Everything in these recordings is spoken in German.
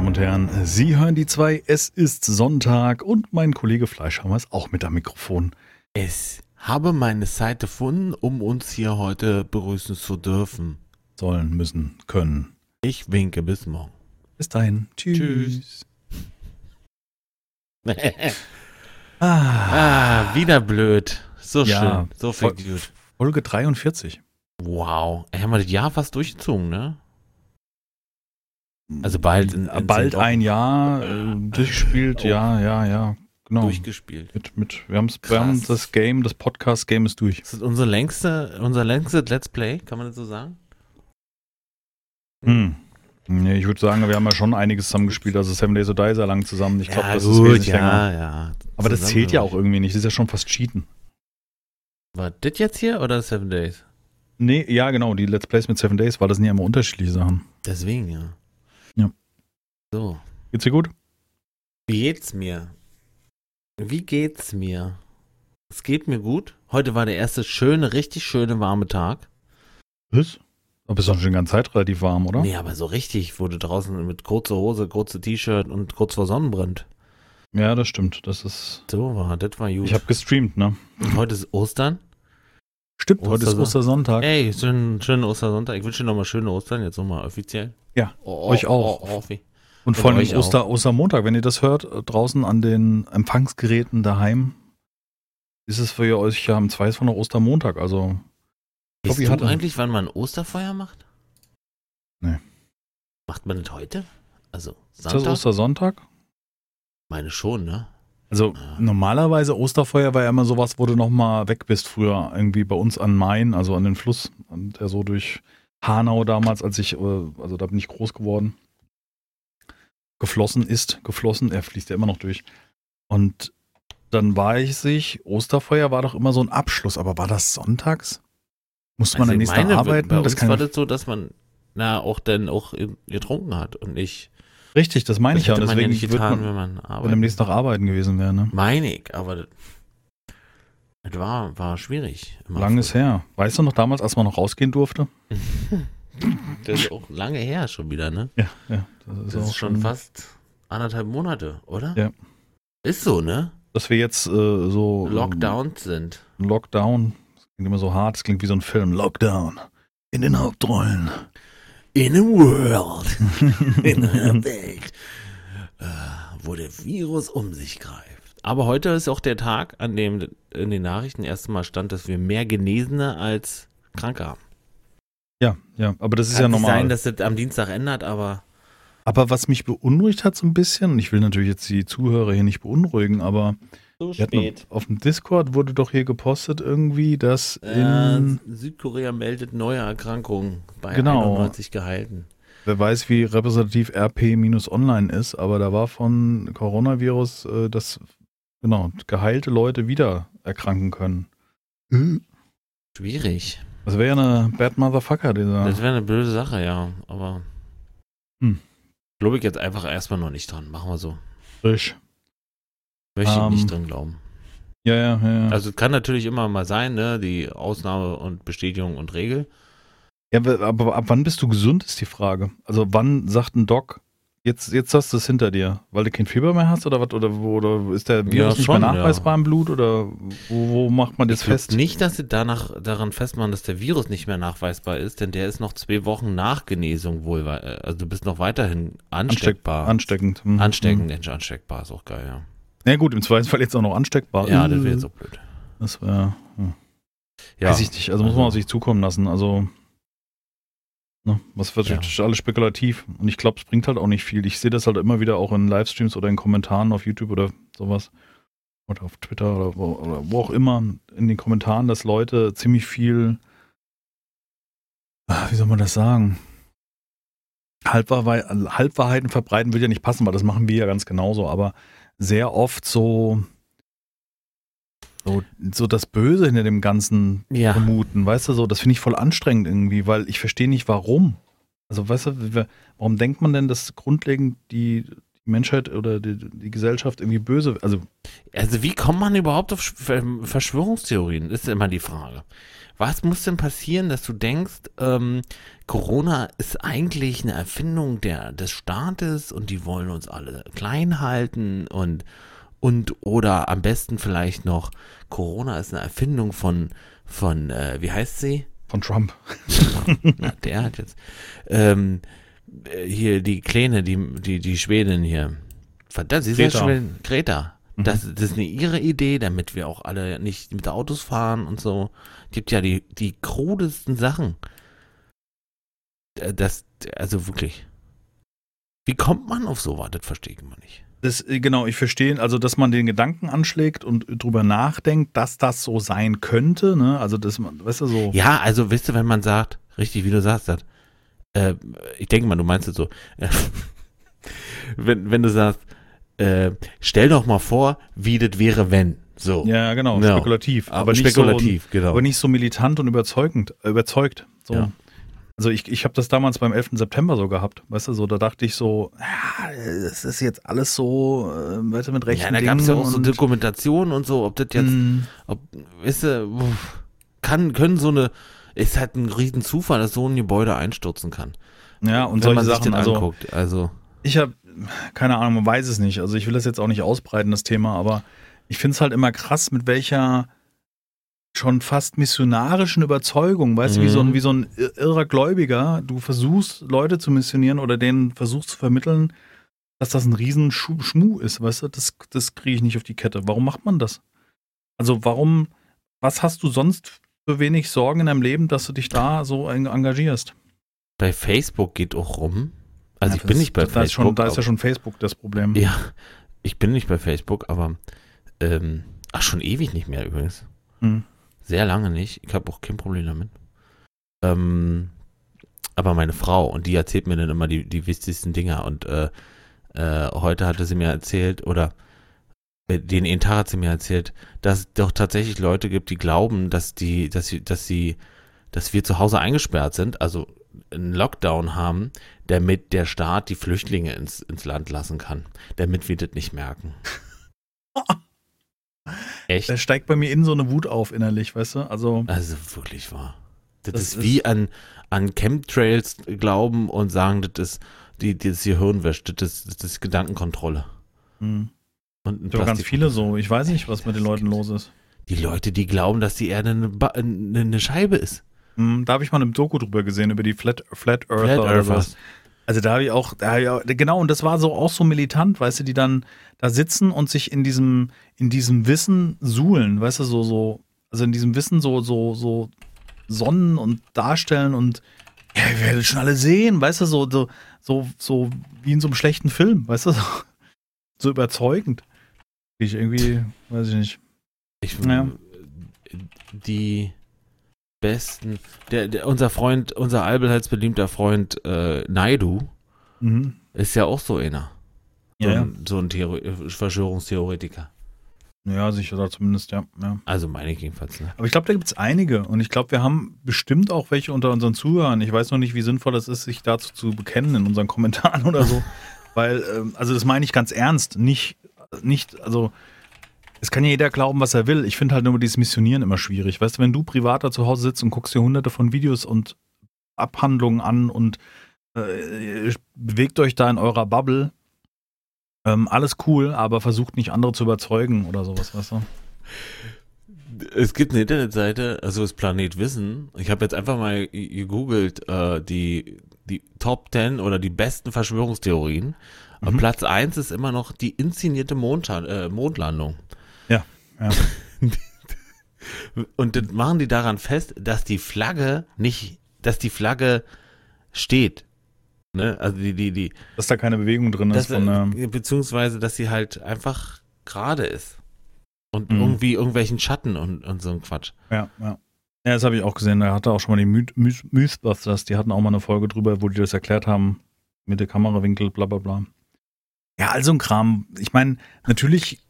Damen und Herren, Sie hören die zwei. Es ist Sonntag und mein Kollege Fleischhammer ist auch mit am Mikrofon. Es habe meine Zeit gefunden, um uns hier heute begrüßen zu dürfen. Sollen, müssen, können. Ich winke bis morgen. Bis dahin. Tschüss. Tschüss. Ah, ah, wieder blöd. So Ja, schön. So viel voll- gut. Folge 43. Wow. Haben wir das Jahr fast durchgezogen, ne? Also bald in- in bald ein Jahr äh, durchgespielt. Oh. Ja, ja, ja. Genau. Durchgespielt. Mit, mit, wir, haben's, wir haben das Game, das Podcast-Game ist durch. Das ist unsere längste, unser längstes Let's Play, kann man das so sagen? Hm. Nee, ich würde sagen, wir haben ja schon einiges zusammengespielt. Also Seven Days to Die sehr lang zusammen. Ich glaube, ja, das gut, ist wesentlich ja, länger. ja. Aber das zählt ja auch irgendwie nicht. Das ist ja schon fast Cheaten. War das jetzt hier oder Seven Days? Nee, ja, genau. Die Let's Plays mit Seven Days, weil das sind ja immer unterschiedliche Sachen. Deswegen, ja. Ja. So. Geht's dir gut? Wie geht's mir? Wie geht's mir? Es geht mir gut. Heute war der erste schöne, richtig schöne, warme Tag. Was? Aber ist doch schon die ganze Zeit relativ warm, oder? Nee, aber so richtig wurde draußen mit kurzer Hose, kurze T-Shirt und kurz vor Sonnenbrand. Ja, das stimmt. Das ist. So war, das war gut. Ich habe gestreamt, ne? Und heute ist Ostern. Stimmt, heute ist Osterson- Ostersonntag. Ey, schönen, schönen Ostersonntag. Ich wünsche dir nochmal schöne Ostern, jetzt nochmal offiziell. Ja, Oh, euch auch. Oh, oh, wie- Und vor allem. Oster, Ostermontag, wenn ihr das hört, äh, draußen an den Empfangsgeräten daheim, ist es für euch ja im Zweifel noch Ostermontag. Also, Bobby du hatte- eigentlich, wann man Osterfeuer macht? Nee. Macht man das heute? Also ist das Sonntag? Ostersonntag? Meine schon, ne? Also Ja. normalerweise Osterfeuer war ja immer sowas, wo du nochmal weg bist früher, irgendwie bei uns an Main, also an den Fluss, der so durch Hanau damals, als ich, äh, also da bin ich groß geworden, geflossen ist, geflossen, er fließt ja immer noch durch. Und dann war ich sich, Osterfeuer war doch immer so ein Abschluss, aber war das sonntags? Musste man Also dann nächsten Tag arbeiten? Bei Das uns war das so, dass man na auch dann auch getrunken hat und nicht. richtig, das meine Das ich ja. Und man ja deswegen nicht getan, man, wenn man wenn am nächsten Tag arbeiten gewesen wäre, ne? Meine ich, aber das, war, war schwierig. Lang ist her. Weißt du noch damals, als man noch rausgehen durfte? Das ist auch lange her schon wieder, ne? Ja, ja. Das ist schon fast anderthalb Monate, oder? Ja. Ist so, ne? dass wir jetzt äh, so Lockdown sind. ähm, Lockdown. Das klingt immer so hart, das klingt wie so ein Film. Lockdown. In den Hauptrollen. In a world. in einer Welt, äh, wo der Virus um sich greift. Aber heute ist auch der Tag, an dem in den Nachrichten erstmal stand, dass wir mehr Genesene als Kranke haben. Ja, ja, aber das ist Kann ja normal. sein, dass das am Dienstag ändert, aber aber was mich beunruhigt hat so ein bisschen, und ich will natürlich jetzt die Zuhörer hier nicht beunruhigen, aber so hatten, auf dem Discord wurde doch hier gepostet irgendwie, dass Äh, in, Südkorea meldet neue Erkrankungen bei Genau. 91 Gehalten. wer weiß, wie repräsentativ RP-Online ist, aber da war von Coronavirus, äh, dass genau, geheilte Leute wieder erkranken können. Schwierig. Das wäre ja eine Bad Motherfucker, dieser. Das wäre eine blöde Sache, ja. Aber Hm. glaube ich jetzt einfach erstmal noch nicht dran. Machen wir so. Frisch. Möchte ich Ähm, nicht dran glauben. Ja, ja, ja. ja. Also es kann natürlich immer mal sein, ne? Die Ausnahme und Bestätigung und Regel. Ja, aber ab wann bist du gesund, ist die Frage. Also wann sagt ein Doc, jetzt, jetzt hast du es hinter dir, weil du kein Fieber mehr hast oder was? Oder, oder ist der Virus Ja, nicht schon, mehr ja. nachweisbar im Blut? Oder wo, wo macht man das Ich fest? nicht, dass sie danach daran festmachen, dass der Virus nicht mehr nachweisbar ist, denn der ist noch zwei Wochen nach Genesung wohl. wei- Also du bist noch weiterhin ansteckbar. Ansteckend. Hm, Ansteckend. Mensch, ansteckbar ist auch geil, ja. Ja gut, im Zweifelsfall jetzt auch noch ansteckbar. Ja, das Äh, wäre jetzt auch blöd. Das wäre, hm. Ja, weiß ich nicht. Also muss man also- auf sich zukommen lassen. Also, ne, was wird Ja. das ist alles spekulativ. Und ich glaube, es bringt halt auch nicht viel. Ich sehe das halt immer wieder auch in Livestreams oder in Kommentaren auf YouTube oder sowas. Oder auf Twitter oder wo, oder wo auch immer in den Kommentaren, dass Leute ziemlich viel, ah, wie soll man das sagen? Halbwahrheiten verbreiten will ja nicht passen, weil das machen wir ja ganz genauso, aber sehr oft so, so, so das Böse hinter dem Ganzen ja. vermuten, weißt du so, das finde ich voll anstrengend irgendwie, weil ich verstehe nicht warum. Also weißt du, warum denkt man denn, dass grundlegend die, die Menschheit oder die, die Gesellschaft irgendwie böse. Also, Also wie kommt man überhaupt auf Sch- Verschwörungstheorien? Ist immer die Frage. Was muss denn passieren, dass du denkst, ähm, Corona ist eigentlich eine Erfindung der, des Staates und die wollen uns alle klein halten und, und oder am besten vielleicht noch, Corona ist eine Erfindung von, von äh, wie heißt sie? von Trump. Na, der hat jetzt. Ähm, äh, hier die Kleine, die, die, die Schwedin hier. Verdammt, sie ist ja Greta. Schwedin. Greta. Mhm. Das, das ist eine ihre Idee, damit wir auch alle nicht mit Autos fahren und so. Gibt ja die, die krudesten Sachen. Äh, Das, also wirklich. Wie kommt man auf sowas? Das verstehe ich immer nicht. Das, äh, genau, ich verstehe, also dass man den Gedanken anschlägt und drüber nachdenkt, dass das so sein könnte, ne? Also dass man, weißt du, so. Ja, also wisst ihr, wenn man sagt, richtig, wie du sagst, das, äh, ich denke mal, du meinst es so, äh, wenn, wenn du sagst, äh, stell doch mal vor, wie das wäre, wenn, so. Ja, genau, Ja. spekulativ. aber nicht spekulativ, so, genau. aber nicht so militant und überzeugend, überzeugt. So. Ja. Also ich, ich habe das damals beim 11. September so gehabt, weißt du, so, da dachte ich so, ja, es ist jetzt alles so, äh, weißt du, mit rechten ja, da gab es ja auch so und- Dokumentationen und so, ob das jetzt, Mm, ob, weißt du, kann, können so eine, ist halt ein riesen Zufall, dass so ein Gebäude einstürzen kann. ja, und wenn solche man sich Sachen, das also anguckt, also, ich habe, keine Ahnung, man weiß es nicht, also ich will das jetzt auch nicht ausbreiten, das Thema, aber ich finde es halt immer krass, mit welcher schon fast missionarischen Überzeugung, weißt du, wie so, ein, Mhm. wie so ein ir- irrer Gläubiger, du versuchst, Leute zu missionieren oder denen versuchst zu vermitteln, dass das ein riesen Schmuh ist, weißt du, das, das kriege ich nicht auf die Kette. Warum macht man das? Also warum, was hast du sonst für wenig Sorgen in deinem Leben, dass du dich da so en- engagierst? bei Facebook geht auch rum, also Ja, ich bin das- nicht bei Facebook. Ist schon, da ist ja schon Facebook das Problem. Ja, ich bin nicht bei Facebook, aber ähm, ach schon ewig nicht mehr übrigens. Hm. Sehr lange nicht. Ich habe auch kein Problem damit. Ähm, aber meine Frau und die erzählt mir dann immer die, die wichtigsten Dinge und äh, äh, heute hatte sie mir erzählt oder äh, den einen Tag hat sie mir erzählt, dass es doch tatsächlich Leute gibt, die glauben, dass die, dass sie, dass sie, dass wir zu Hause eingesperrt sind, also einen Lockdown haben, damit der Staat die Flüchtlinge ins, ins Land lassen kann, damit wir das nicht merken. Echt? Da steigt bei mir in so eine Wut auf innerlich, weißt du? Also, Also wirklich wahr. Das, Das ist, ist- wie an, an Chemtrails glauben und sagen, das ist die, die das Gehirn wäscht, das ist, das ist Gedankenkontrolle. hm. Und auch ganz viele so. Ich weiß nicht, was mit den Leuten los ist. Die Leute, die glauben, dass die Erde eine, ba eine, Scheibe ist. Hm, da habe ich mal eine Doku drüber gesehen, über die Flat, Flat Earther. Flat. Earthers. Also da habe ich auch, hab ich auch, genau, und das war so auch so militant, weißt du, die dann da sitzen und sich in diesem, in diesem Wissen suhlen, weißt du, so, so, also in diesem Wissen so, so, so sonnen und darstellen und ja, ihr werdet schon alle sehen, weißt du, so, so, so, so wie in so einem schlechten Film, weißt du, so, so überzeugend. Ich irgendwie, weiß ich nicht. Ich, Ja. Die besten, der, der, unser Freund, unser allbehaltsbeliebter Freund äh, Naidu Mhm. ist ja auch so einer. So Ja, ja. ein, so ein Theoro Verschwörungstheoretiker. Ja, sicher, oder zumindest, ja. ja. Also meine ich jedenfalls. Ne? Aber ich glaube, da gibt es einige. Und ich glaube, wir haben bestimmt auch welche unter unseren Zuhörern. Ich weiß noch nicht, wie sinnvoll es ist, sich dazu zu bekennen in unseren Kommentaren oder so. Weil, ähm, also das meine ich ganz ernst. Nicht, nicht, also es kann ja jeder glauben, was er will. Ich finde halt nur dieses Missionieren immer schwierig. Weißt du, wenn du privat da zu Hause sitzt und guckst dir hunderte von Videos und Abhandlungen an und äh, bewegt euch da in eurer Bubble, ähm, alles cool, aber versucht nicht andere zu überzeugen oder sowas, weißt du? Es gibt eine Internetseite, also das Planet Wissen. Ich habe jetzt einfach mal gegoogelt, äh, die, die Top 10 oder die besten Verschwörungstheorien. Und Mhm. Platz 1 ist immer noch die inszenierte Mondschan äh, Mondlandung. Ja. Und das machen die daran fest, dass die Flagge nicht, dass die Flagge steht. Ne? Also die, die, die, Dass da keine Bewegung drin ist dass, von ähm, äh, beziehungsweise, dass sie halt einfach gerade ist. Und Mhm. irgendwie irgendwelchen Schatten und, und so ein Quatsch. Ja, ja. Ja, das habe ich auch gesehen. Da hatte auch schon mal die My- My- Mythbusters, die hatten auch mal eine Folge drüber, wo die das erklärt haben, mit der Kamerawinkel, bla bla bla. Ja, also ein Kram. Ich meine, natürlich,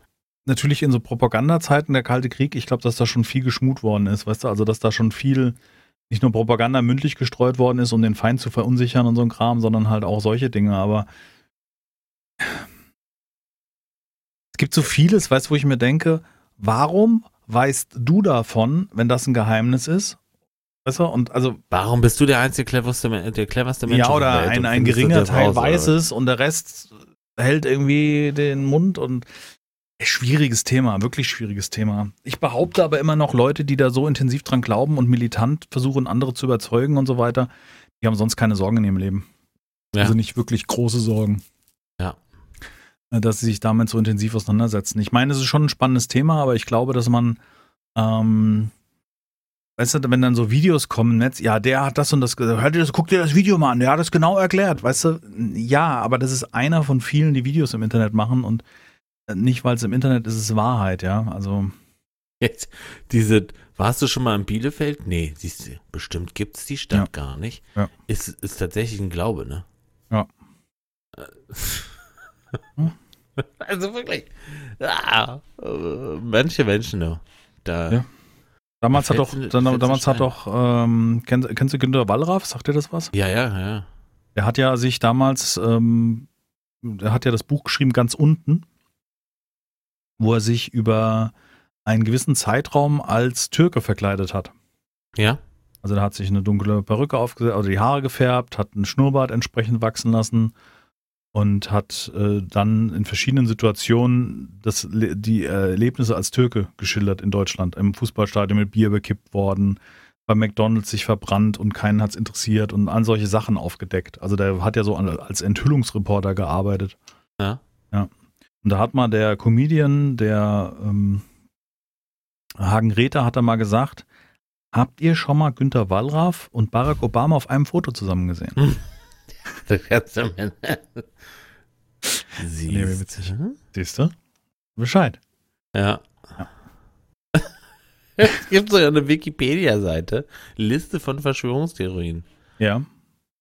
natürlich in so Propagandazeiten der Kalte Krieg, ich glaube, dass da schon viel geschmut worden ist, weißt du, also dass da schon viel nicht nur Propaganda mündlich gestreut worden ist, um den Feind zu verunsichern und so ein Kram, sondern halt auch solche Dinge, aber gibt so vieles, weißt du, wo ich mir denke, warum weißt du davon, wenn das ein Geheimnis ist? Weißt du, und also. Warum bist du der einzige cleverste, der cleverste Mensch? Ja, oder ein, ein geringer Teil weiß es und der Rest hält irgendwie den Mund und schwieriges Thema, wirklich schwieriges Thema. Ich behaupte aber immer noch Leute, die da so intensiv dran glauben und militant versuchen, andere zu überzeugen und so weiter, die haben sonst keine Sorgen in ihrem Leben. Ja. Also nicht wirklich große Sorgen. Ja. Äh, dass sie sich damit so intensiv auseinandersetzen. Ich meine, es ist schon ein spannendes Thema, aber ich glaube, dass man, ähm, weißt du, wenn dann so Videos kommen im Netz, ja, der hat das und das gesagt, hört ihr das, guck dir das Video mal an, der hat das genau erklärt, weißt du, ja, aber das ist einer von vielen, die Videos im Internet machen und nicht, weil es im Internet ist, ist es Wahrheit, ja, also. Jetzt, diese, warst du schon mal in Bielefeld? Nee, siehst du, bestimmt gibt es die Stadt ja. gar nicht. Ja. Ist, ist tatsächlich ein Glaube, ne? Ja. also wirklich. Ah, manche Menschen, ja. Da. Ja. Damals da hat doch, dann, damals hat doch, ähm, kennst, kennst du Günter Wallraff? Sagt dir das was? Ja, ja, ja. Er hat ja sich damals, ähm, er hat ja das Buch geschrieben, ganz unten, wo er sich über einen gewissen Zeitraum als Türke verkleidet hat. Ja. Also er hat sich eine dunkle Perücke aufgesetzt, oder die Haare gefärbt, hat einen Schnurrbart entsprechend wachsen lassen und hat äh, dann in verschiedenen Situationen das, die Erlebnisse als Türke geschildert in Deutschland. Im Fußballstadion mit Bier bekippt worden, bei McDonalds sich verbrannt und keinen hat es interessiert und an solche Sachen aufgedeckt. Also der hat ja so als Enthüllungsreporter gearbeitet. Ja. Ja. Und da hat mal der Comedian, der ähm, Hagen Räther, hat da mal gesagt, habt ihr schon mal Günter Wallraff und Barack Obama auf einem Foto zusammen gesehen? Hm. Siehst, nee, Siehst du? Bescheid. Ja. ja. es gibt so eine Wikipedia-Seite, Liste von Verschwörungstheorien. Ja.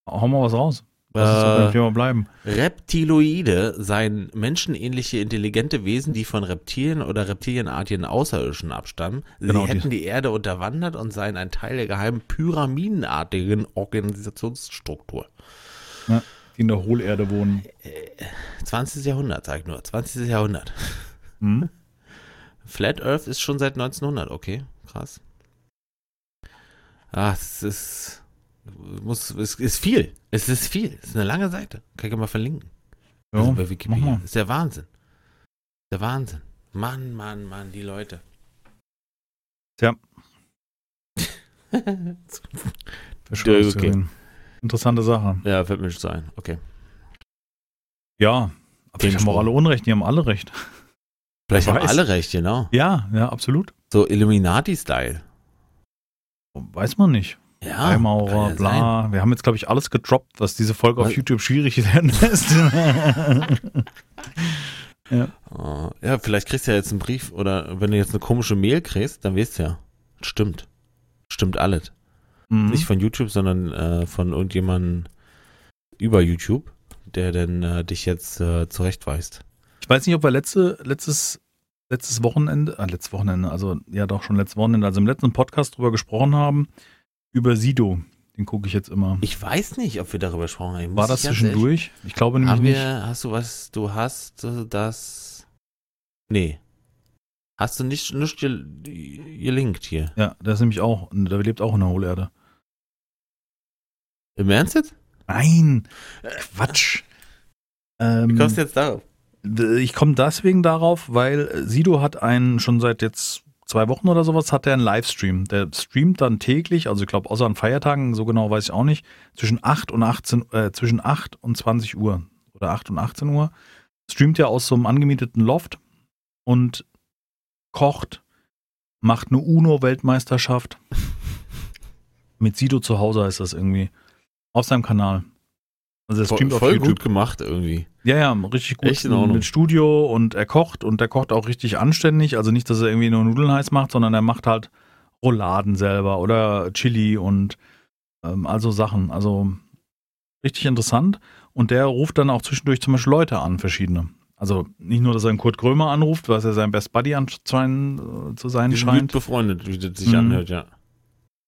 Hau mal was raus. Lass äh, bleiben. Reptiloide seien menschenähnliche intelligente Wesen, die von Reptilien oder reptilienartigen Außerirdischen abstammen. Sie genau, hätten die Erde unterwandert und seien ein Teil der geheimen pyramidenartigen Organisationsstruktur. Ja, die in der Hohlerde wohnen. 20. Äh, Jahrhundert, sag ich nur. 20. Jahrhundert. Hm? Flat Earth ist schon seit 1900, okay, krass. Ah, es ist, muss, es ist viel. Es ist viel. Es ist eine lange Seite. Kann ich mal verlinken. Ja, also bei Wikipedia. Das ist der Wahnsinn. Der Wahnsinn. Mann, Mann, Mann, die Leute. Tja. okay. Interessante Sache. Ja, fällt mir schon ein. Okay. Ja, aber vielleicht haben auch alle Unrecht, die haben alle recht. Vielleicht haben alle recht, genau. Ja, ja, absolut. So Illuminati-Style. Weiß man nicht. Ja. Freimaurer, bla. Sein. Wir haben jetzt, glaube ich, alles gedroppt, was diese Folge was? auf YouTube schwierig werden lässt. ja. Uh, ja, vielleicht kriegst du ja jetzt einen Brief oder wenn du jetzt eine komische Mail kriegst, dann weißt du ja. Stimmt. Stimmt alles. Mhm. Nicht von YouTube, sondern äh, von irgendjemandem über YouTube, der dann äh, dich jetzt äh, zurechtweist. Ich weiß nicht, ob wir letzte, letztes, letztes Wochenende, äh, letztes Wochenende, also ja doch schon letztes Wochenende, also im letzten Podcast drüber gesprochen haben, über Sido. Den gucke ich jetzt immer. Ich weiß nicht, ob wir darüber gesprochen haben. War das zwischendurch? Ich glaube nämlich wir, nicht. Hast du was, du hast äh, das. Nee. Hast du nicht, nicht gelinkt hier? Ja, der ist nämlich auch, der lebt auch in der Hohlerde. Im Ernst jetzt? Nein, Quatsch. Ähm, Wie kommst du jetzt darauf? Ich komme deswegen darauf, weil Sido hat einen schon seit jetzt zwei Wochen oder sowas hat er einen Livestream. Der streamt dann täglich, also ich glaube außer an Feiertagen, so genau weiß ich auch nicht, zwischen 8 und 18, äh, zwischen 8 und 20 Uhr oder 8 und 18 Uhr. Streamt er aus so einem angemieteten Loft und kocht, macht eine UNO-Weltmeisterschaft. Mit Sido zu Hause heißt das irgendwie. Auf seinem Kanal. Also das voll, voll gut gemacht irgendwie. Ja, ja, richtig gut. Echt in Ordnung. Mit Studio und er kocht und er kocht auch richtig anständig. Also nicht, dass er irgendwie nur Nudeln heiß macht, sondern er macht halt Rouladen selber oder Chili und ähm, also Sachen. Also richtig interessant. Und der ruft dann auch zwischendurch zum Beispiel Leute an, verschiedene. Also nicht nur, dass er einen Kurt Krömer anruft, was er sein Best Buddy anscheinend äh, zu sein scheint. Gut befreundet, wie das sich mhm. anhört, ja.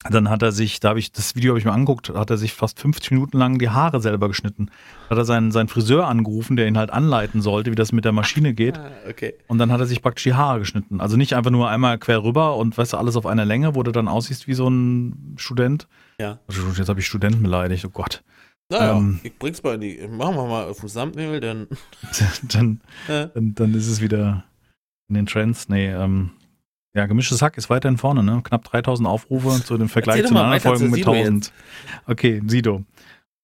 Dann hat er sich, da habe ich, das Video habe ich mir angeguckt, hat er sich fast 50 Minuten lang die Haare selber geschnitten. Hat er seinen, seinen Friseur angerufen, der ihn halt anleiten sollte, wie das mit der Maschine geht. Ah, okay. Und dann hat er sich praktisch die Haare geschnitten. Also nicht einfach nur einmal quer rüber und weißt du, alles auf einer Länge, wo du dann aussiehst wie so ein Student. Ja. Also Jetzt habe ich Studenten beleidigt, oh Gott. Naja, Ähm. ich bring's mal in die. Machen wir mal auf dem Thumbnail, dann. dann, dann, dann ist es wieder in den Trends. Nee, ähm, ja, gemischtes Hack ist weiterhin vorne, ne? Knapp 3000 Aufrufe zu dem Vergleich zu anderen Folgen mit Sido 1000. Okay, Sido.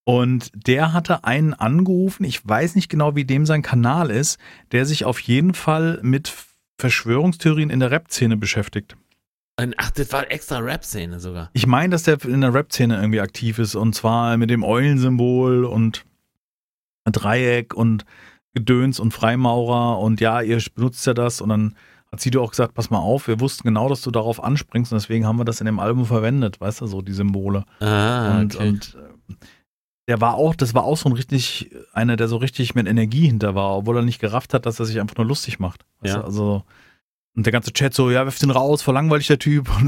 Und der hatte einen angerufen, ich weiß nicht genau, wie dem sein Kanal ist, der sich auf jeden Fall mit Verschwörungstheorien in der Rap-Szene beschäftigt. ach, das war extra Rap-Szene sogar. Ich meine, dass der in der Rap-Szene irgendwie aktiv ist und zwar mit dem Eulensymbol und Dreieck und Gedöns und Freimaurer und ja, ihr benutzt ja das und dann hat Sido auch gesagt, pass mal auf, wir wussten genau, dass du darauf anspringst und deswegen haben wir das in dem Album verwendet, weißt du, so die Symbole. Ah, und, okay. und äh, der war auch, das war auch so ein richtig, einer, der so richtig mit Energie hinter war, obwohl er nicht gerafft hat, dass er sich einfach nur lustig macht. Weißt Ja. du, also, und der ganze Chat so, ja, wirf den raus, voll langweilig der Typ.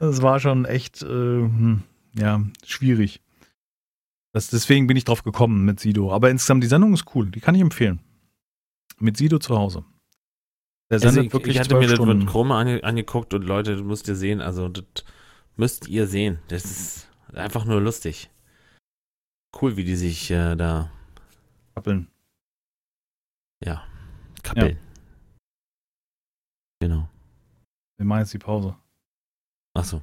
Das war schon echt, äh, hm, ja, schwierig. Das, deswegen bin ich drauf gekommen mit Sido. Aber insgesamt, die Sendung ist cool, die kann ich empfehlen. Mit Sido zu Hause. Der Also sendet ich, wirklich ich hatte mir das Stunden. mit Chrome ange, angeguckt und Leute, das müsst ihr sehen, also das müsst ihr sehen. Das ist einfach nur lustig. Cool, wie die sich äh, da Kappeln. kappeln. Genau. Wir machen jetzt die Pause. Achso.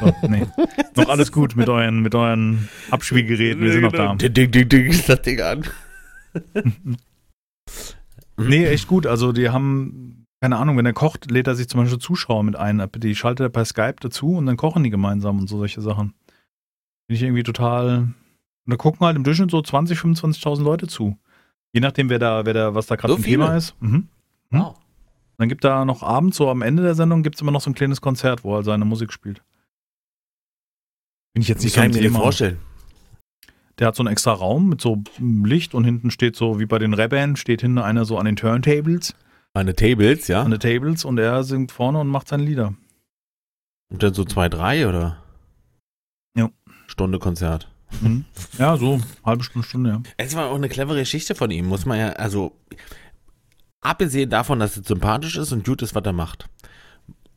So, nee. noch alles gut mit euren, mit euren Abspielgeräten, wir sind noch da. Ding, ding, ding, ding, ist das Ding an. Nee, echt gut. Also die haben, keine Ahnung, wenn er kocht, lädt er sich zum Beispiel Zuschauer mit ein. Die schaltet er per Skype dazu und dann kochen die gemeinsam und so solche Sachen. Finde ich irgendwie total. Und da gucken halt im Durchschnitt so 20, 25.000 Leute zu. Je nachdem, wer da, wer da, was da gerade So Thema ist. Mhm. Wow. Dann gibt da noch abends, so am Ende der Sendung, gibt es immer noch so ein kleines Konzert, wo er seine Musik spielt. Bin ich jetzt nicht so kann ein ich mir Thema. vorstellen? Der hat so einen extra Raum mit so Licht und hinten steht so, wie bei den Rappern, steht hinten einer so an den Turntables, Meine Tables, ja? an den Tables und er singt vorne und macht seine Lieder. Und dann so zwei, drei oder? Ja. Stunde Konzert. Mhm. Ja, so halbe Stunde, Stunde, ja. Es war auch eine clevere Geschichte von ihm, muss man ja, also abgesehen davon, dass es sympathisch ist und gut ist, was er macht.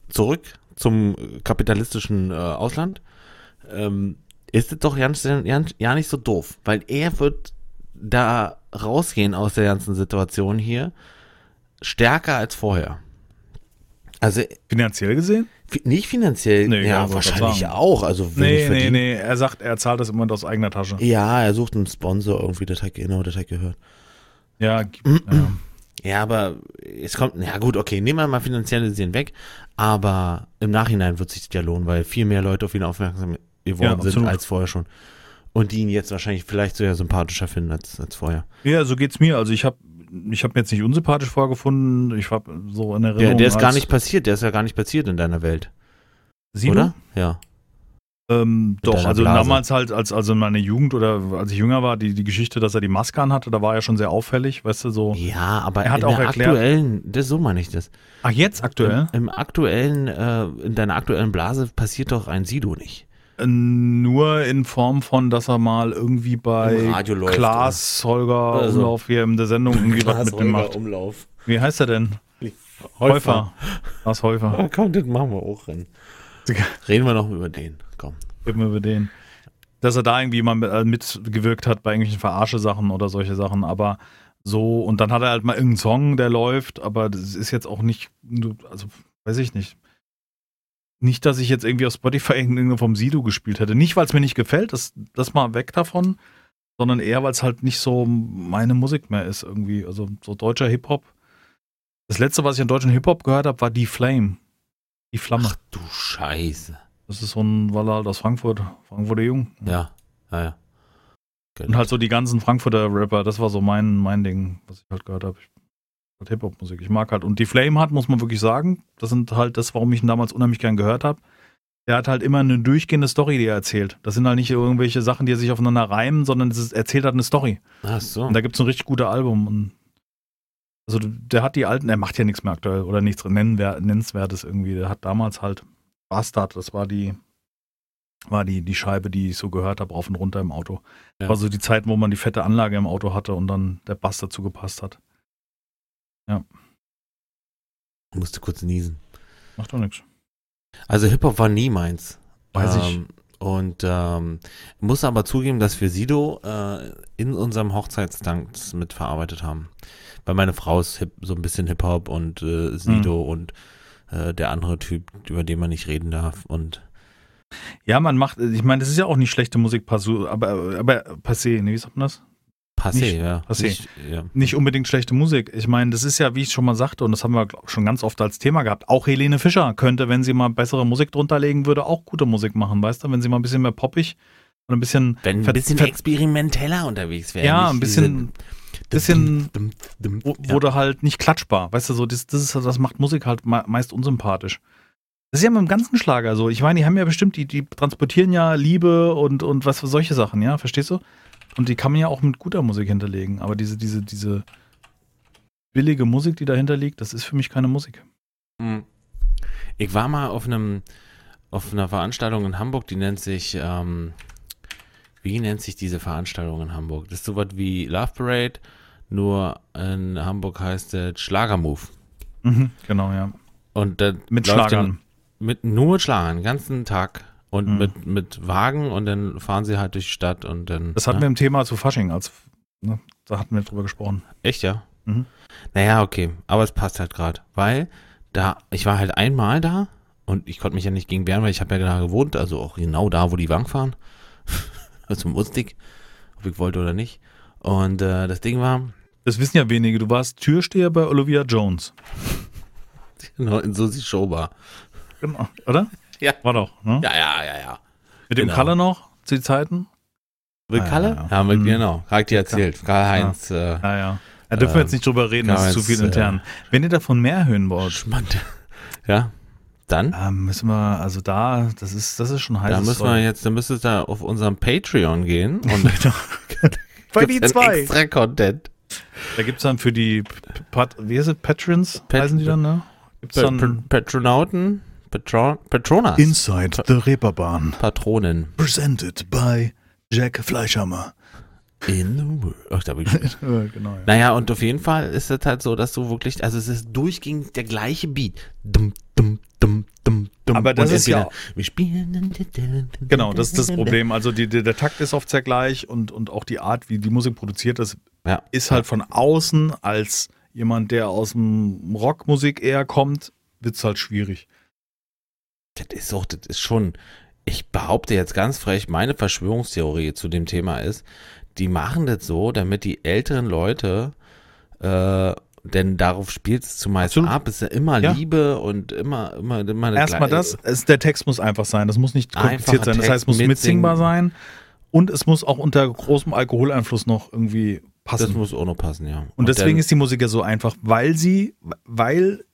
Zurück zum kapitalistischen äh, Ausland. Ähm, ist es doch ganz, ganz, ja nicht so doof, weil er wird da rausgehen aus der ganzen Situation hier stärker als vorher. Also Finanziell gesehen? fi- nicht finanziell, Nee, ja, wahrscheinlich auch. Also Nee, nee, nee. Er sagt, er zahlt das immer aus eigener Tasche. Ja, er sucht einen Sponsor irgendwie, das hat genau, das hat gehört. Ja, ja. Ja, aber es kommt, ja gut, okay, nehmen wir mal finanzielle Sehen weg, aber im Nachhinein wird sich das ja lohnen, weil viel mehr Leute auf ihn aufmerksam geworden Ja, sind als vorher schon. Und die ihn jetzt wahrscheinlich vielleicht sogar sympathischer finden als, als vorher. ja, so geht's mir. Also ich habe ich hab mir jetzt nicht unsympathisch vorgefunden. Ich habe so in Der, Erinnerung. der ist gar nicht passiert, der ist ja gar nicht passiert in deiner Welt, Sido? oder? Ja. Ähm, doch, also Blase. damals halt, als also in meiner Jugend oder als ich jünger war, die, die Geschichte, dass er die Maske anhatte, da war er schon sehr auffällig, weißt du, so. Ja, aber Er hat in auch der erklärt- aktuellen, das, so meine ich das. Ach, jetzt aktuell? Im, Im aktuellen, äh, in deiner aktuellen Blase passiert doch ein Sido nicht. Nur in Form von, dass er mal irgendwie bei Klaas Holger Oder so. Umlauf hier in der Sendung irgendwie was mit dem macht. Umlauf. Wie heißt er denn? Häufer. Lars Häufer. Ah, komm, das machen wir auch rein. Reden wir noch über den. Komm. Reden wir über den. Dass er da irgendwie mal äh, mitgewirkt hat bei irgendwelchen Verarsche-Sachen oder solche Sachen, aber so, und dann hat er halt mal irgendeinen Song, der läuft, aber das ist jetzt auch nicht, also weiß ich nicht. Nicht, dass ich jetzt irgendwie auf Spotify irgendeine vom Sido gespielt hätte. Nicht, weil es mir nicht gefällt, das, das mal weg davon, sondern eher, weil es halt nicht so meine Musik mehr ist irgendwie. Also so deutscher Hip-Hop. Das letzte, was ich an deutschen Hip-Hop gehört habe, war Die Flame. Die Flamme. Ach du Scheiße. Das ist so ein, weil er halt aus Frankfurt, Frankfurter Jung. Ja, ja, ja. Und halt so die ganzen Frankfurter Rapper, das war so mein, mein Ding, was ich halt gehört habe. Halt Hip-Hop-Musik. Ich mag halt. Und die Flame hat, muss man wirklich sagen, das sind halt das, warum ich ihn damals unheimlich gern gehört habe. Der hat halt immer eine durchgehende Story, die er erzählt. Das sind halt nicht irgendwelche Sachen, die er sich aufeinander reimen, sondern es ist, erzählt halt eine Story. Ach so. Und da gibt es ein richtig gutes Album. Und Also der hat die alten, der macht ja nichts mehr aktuell oder nichts nennenswertes irgendwie. Der hat damals halt Bastard, das war die, war die, die Scheibe, die ich so gehört habe, rauf und runter im Auto. Ja. War so die Zeit, wo man die fette Anlage im Auto hatte und dann der Bass dazu gepasst hat. Musste kurz niesen. Macht doch nichts. Also Hip-Hop war nie meins. Weiß ich. ähm, Und ähm, muss aber zugeben, dass wir Sido äh, in unserem Hochzeitstanz mitverarbeitet haben. Weil meine Frau ist hip, so ein bisschen Hip-Hop und äh, Sido Hm. und äh, der andere Typ, über den man nicht reden darf. Und Ja, man macht, ich meine, das ist ja auch nicht schlechte Musik, aber, aber per se, ne, wie sagt man das? Passé, Nicht- ja. passé. Nicht, ja. Nicht unbedingt schlechte Musik. Ich meine, das ist ja, wie ich schon mal sagte, und das haben wir glaub, schon ganz oft als Thema gehabt. Auch Helene Fischer könnte, wenn sie mal bessere Musik drunter legen würde, auch gute Musik machen, weißt du? Wenn sie mal ein bisschen mehr poppig und ein bisschen. Wenn ein bisschen experimenteller unterwegs wäre. Ja, ein bisschen, bisschen Dum, dum, dum, wo- ja. wurde halt nicht klatschbar. Weißt du, so, das, das, ist, das macht Musik halt me- meist unsympathisch. Das ist ja mit dem ganzen Schlager so. Ich meine, die haben ja bestimmt, die, die transportieren ja Liebe und, und was für solche Sachen, ja, verstehst du? Und die kann man ja auch mit guter Musik hinterlegen. Aber diese, diese, diese billige Musik, die dahinter liegt, das ist für mich keine Musik. Hm. Ich war mal auf einem auf einer Veranstaltung in Hamburg, die nennt sich ähm, wie nennt sich diese Veranstaltung in Hamburg? Das ist sowas wie Love Parade, nur in Hamburg heißt es Schlagermove. Mhm, genau, ja. Und Mit Schlagern. den- mit nur Schlagern, den ganzen Tag und Mhm. mit mit Wagen und dann fahren sie halt durch die Stadt und dann Das hatten ja. wir im Thema zu Fasching, als ne, da hatten wir drüber gesprochen. Echt, ja? Mhm. Naja, okay. Aber es passt halt gerade. Weil da, ich war halt einmal da und ich konnte mich ja nicht gegen wehren, weil ich habe ja da gewohnt, also auch genau da, wo die Wagen fahren. also musste ich, ob ich wollte oder nicht. Und äh, das Ding war, Das wissen ja wenige. Du warst Türsteher bei Olivia Jones. genau, in Susi Showbar. Genau. Oder? Ja. War doch, ne? Ja, ja, ja, ja. Mit dem genau. Kalle noch zu den Zeiten? Mit Ah, ja, Kalle? ja. Ja, mit, Mhm. genau. Hab ich dir erzählt. Karl-Heinz, äh, Ja, ja. Da dürfen wir jetzt nicht drüber reden, das ist zu viel intern. Wenn ihr davon mehr hören wollt, Schmand. Ja. Dann? ähm, müssen wir, also da, das ist, das ist schon heiß. Da müssen wir jetzt, dann müsstest du da auf unserem Patreon gehen und Bei die zwei. extra Content. Da gibt es dann für die, Pat, wie heißt es, Patrons, Pat- heißen die dann, ne? Gibt's Pa- Pa- dann Patronauten, Patron, Patronas, Inside the Reeperbahn, Patronen. presented by Jack Fleischhammer. In the world. Ach, da bin ich genau, ja. Naja, und auf jeden Fall ist es halt so, dass du wirklich, also es ist durchgehend der gleiche Beat. Dum, dum, dum, dum, dum. Aber das Und ist ja- Wir spielen. Genau, das ist das Problem. Also die, die, der Takt ist oft sehr gleich und, und auch die Art, wie die Musik produziert ist, Ja. ist halt von außen als jemand, der aus dem Rockmusik eher kommt, wird es halt schwierig. Das ist doch, das ist schon, ich behaupte jetzt ganz frech, meine Verschwörungstheorie zu dem Thema ist, die machen das so, damit die älteren Leute, äh, denn darauf spielt es zumeist Absolut. ab, es ist ja immer Ja. Liebe und immer, immer, immer Erstmal das, es, der Text muss einfach sein. Das muss nicht kompliziert sein. Das heißt, es Text, muss mitsingbar sein und es muss auch unter großem Alkoholeinfluss noch irgendwie Das passen. muss auch noch passen, ja. und deswegen dann, ist die Musik ja so einfach, weil sie, weil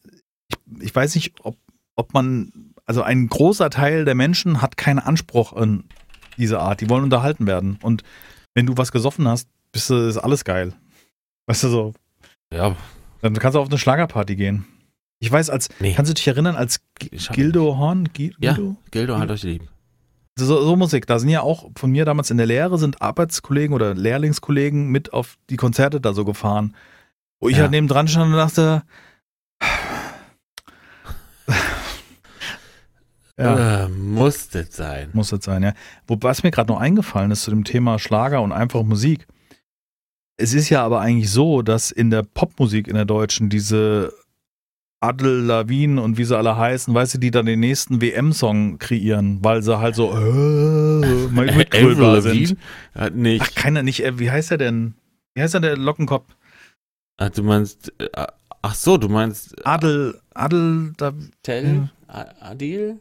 ich, ich weiß nicht, ob, ob man, also ein großer Teil der Menschen hat keinen Anspruch an diese Art. Die wollen unterhalten werden. Und wenn du was gesoffen hast, bist du, ist alles geil. Weißt du so, ja, dann kannst du auf eine Schlagerparty gehen. Ich weiß, als, nee. kannst du dich erinnern, als G- Gildo Horn, Gi- Ja. Gildo? Gildo hat euch lieb. So, so Musik, da sind ja auch von mir damals in der Lehre sind Arbeitskollegen oder Lehrlingskollegen mit auf die Konzerte da so gefahren. Wo ich Ja. halt neben dran stand und dachte, ja, Äh, muss das sein. muss das sein, ja. Wobei was mir gerade noch eingefallen ist zu dem Thema Schlager und einfache Musik. Es ist ja aber eigentlich so, dass in der Popmusik in der Deutschen diese Adel Lawin und wie sie alle heißen, weißt du, die dann den nächsten WM-Song kreieren, weil sie halt so äh, mal mitgröber sind. Hat nicht. Ach, keiner nicht. Äh, wie heißt er denn? Wie heißt er der Lockenkopf? Ach, du meinst, äh, ach so, du meinst Adel, Adel, da Tell, Adil?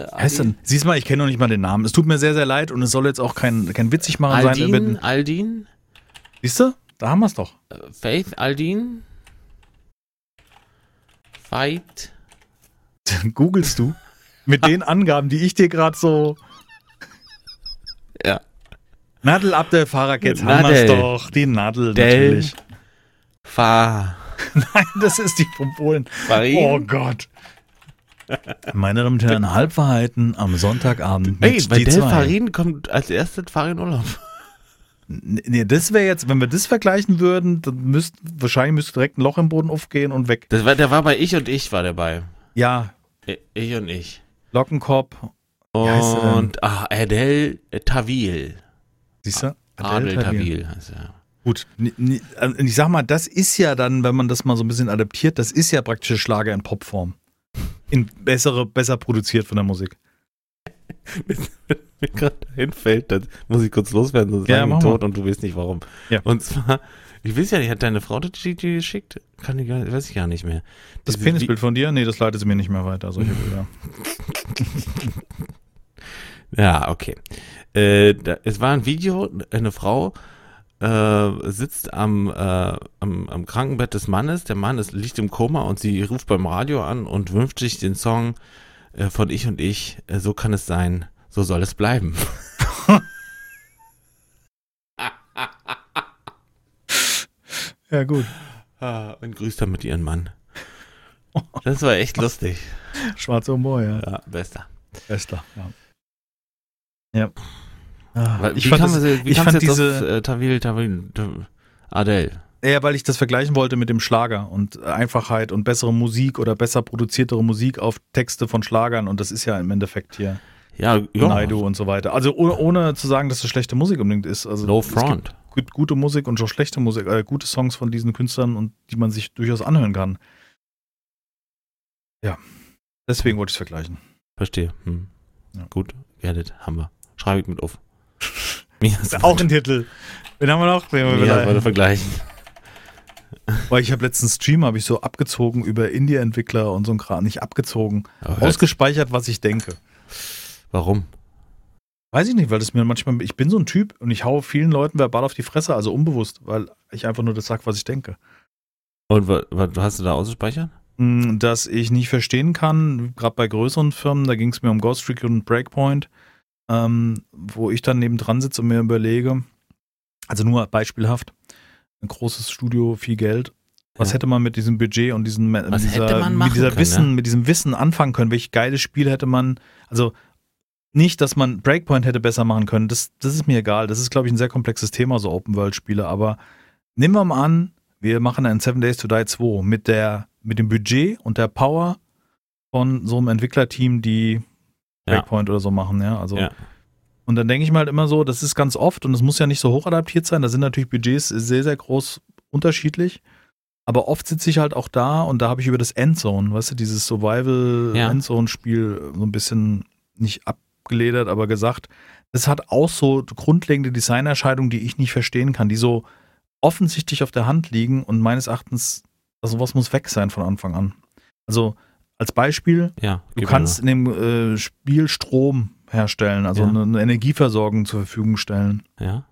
Heißt er. Siehst mal, ich kenne noch nicht mal den Namen. Es tut mir sehr, sehr leid und es soll jetzt auch kein, kein witzig machen sein. Aldin, Aldin, Siehst du? Da haben wir es doch. Äh, Faith, Aldin, Fight, Googlest du mit den Angaben, die ich dir gerade so. ja, Nadel Abdel Fahrrad, jetzt haben wir es doch. Die Nadel Del. natürlich. Fa, Nein, das ist die von Polen. Farin? Oh Gott. Meine Damen und Herren, Halbwahrheiten am Sonntagabend mit Ey, bei Del. Farin kommt als erstes Farin Urlaub. Nee, das wäre jetzt, wenn wir das vergleichen würden, dann müsst, wahrscheinlich müsste direkt ein Loch im Boden aufgehen und weg. Das war, der war bei Ich und Ich war dabei. Ja, I- Ich und Ich. Lockenkopf. Und, ah, Adele Tawil. Siehst du? Adel Tawil. Tawil heißt er. Gut, also ich sag mal, das ist ja dann, wenn man das mal so ein bisschen adaptiert, das ist ja praktisch Schlager in Popform. In bessere, besser produziert von der Musik. mir gerade einfällt, das muss ich kurz loswerden, sonst Ja, mach ich mal. tot und du weißt nicht warum. Ja. Und zwar, ich weiß ja nicht, hat deine Frau das dir geschickt? Kann ich gar, weiß ich gar nicht mehr. Das Dieses Penisbild von dir? Nee, das leitet sie mir nicht mehr weiter, solche Bilder. Ja, okay. Äh, da, es war ein Video, eine Frau äh, sitzt am, äh, am, am Krankenbett des Mannes, der Mann ist, liegt im Koma und sie ruft beim Radio an und wünscht sich den Song äh, von Ich und Ich, äh, so kann es sein, so soll es bleiben. Ja, gut. Ah, und grüßt damit ihren Mann. Das war echt lustig. Schwarzer Humor, ja. Ja, bester. Bester, ja. Ja. Ah, Weil, ich fand, das, es, wie ich fand diese, auf äh, Tawil, Tawil, Tawil, Adele? Ja, weil ich das vergleichen wollte mit dem Schlager und Einfachheit und bessere Musik oder besser produziertere Musik auf Texte von Schlagern und das ist ja im Endeffekt hier Ja, ja. Naidu und so weiter. Also ohne, ohne zu sagen, dass das schlechte Musik unbedingt ist. Also Low es gibt Front. gut- gute Musik und auch schlechte Musik, äh, gute Songs von diesen Künstlern und die man sich durchaus anhören kann. Ja, deswegen wollte ich es vergleichen. Verstehe. Hm. Ja. Gut, it, haben wir. Schreibe ich mit auf. Mir ist Auch ein Titel. Wen haben wir noch? Den wir Mir wieder- wollte vergleichen. Weil ich habe letzten Stream habe ich so abgezogen über Indie-Entwickler und so ein Kram, nicht abgezogen, Aber hört- ausgespeichert, was ich denke. Warum? Weiß ich nicht, weil das mir manchmal, ich bin so ein Typ und ich hau vielen Leuten verbal auf die Fresse, also unbewusst, weil ich einfach nur das sag, was ich denke. Und was, hast du da ausgespeichert? Mm, Dass ich nicht verstehen kann, gerade bei größeren Firmen, da ging es mir um Ghost Recon und Breakpoint, ähm, wo ich dann nebendran sitze und mir überlege, also nur beispielhaft, ein großes Studio, viel Geld. Was Ja. hätte man mit diesem Budget und diesem, mit dieser, mit dieser können, Wissen, ja? mit diesem Wissen anfangen können? Welches geiles Spiel hätte man, also nicht, dass man Breakpoint hätte besser machen können, das, das ist mir egal. Das ist, glaube ich, ein sehr komplexes Thema, so Open-World-Spiele. Aber nehmen wir mal an, wir machen ein Seven Days to Die 2 mit, der, mit dem Budget und der Power von so einem Entwicklerteam, die Ja. Breakpoint oder so machen, ja. Also Ja. und dann denke ich mir halt immer so, das ist ganz oft und es muss ja nicht so hoch adaptiert sein. Da sind natürlich Budgets sehr, sehr groß unterschiedlich. Aber oft sitze ich halt auch da und da habe ich über das Endzone, weißt du, dieses Ja. Survival-Endzone-Spiel so ein bisschen nicht abgeledert, aber gesagt, das hat auch so grundlegende Designerscheidungen, die ich nicht verstehen kann, die so offensichtlich auf der Hand liegen und meines Erachtens, also was muss weg sein von Anfang an. Also als Beispiel, Ja. Du kannst in dem äh, Spiel Strom herstellen, also Ja. eine, eine Energieversorgung zur Verfügung stellen. Ja.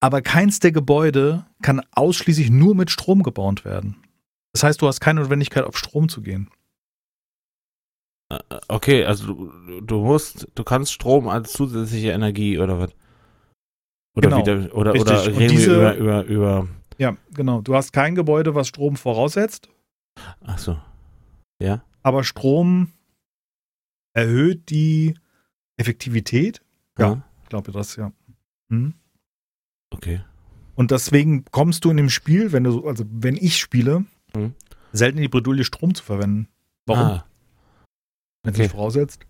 Aber keins der Gebäude kann ausschließlich nur mit Strom gebaut werden. Das heißt, du hast keine Notwendigkeit, auf Strom zu gehen. Äh, Okay, also du, du musst, du kannst Strom als zusätzliche Energie oder was? Oder Genau. wieder, oder, Richtig. oder reden diese- über, über, über, Ja, genau. Du hast kein Gebäude, was Strom voraussetzt, ach so. Ja? Aber Strom erhöht die Effektivität. Ja. Ich glaube das, ja. Hm? Okay. Und deswegen kommst du in dem Spiel, wenn du, so- also wenn ich spiele, Mhm. selten in die Bredouille, Strom zu verwenden. Warum? Ah, Wenn es okay. nicht voraussetzt.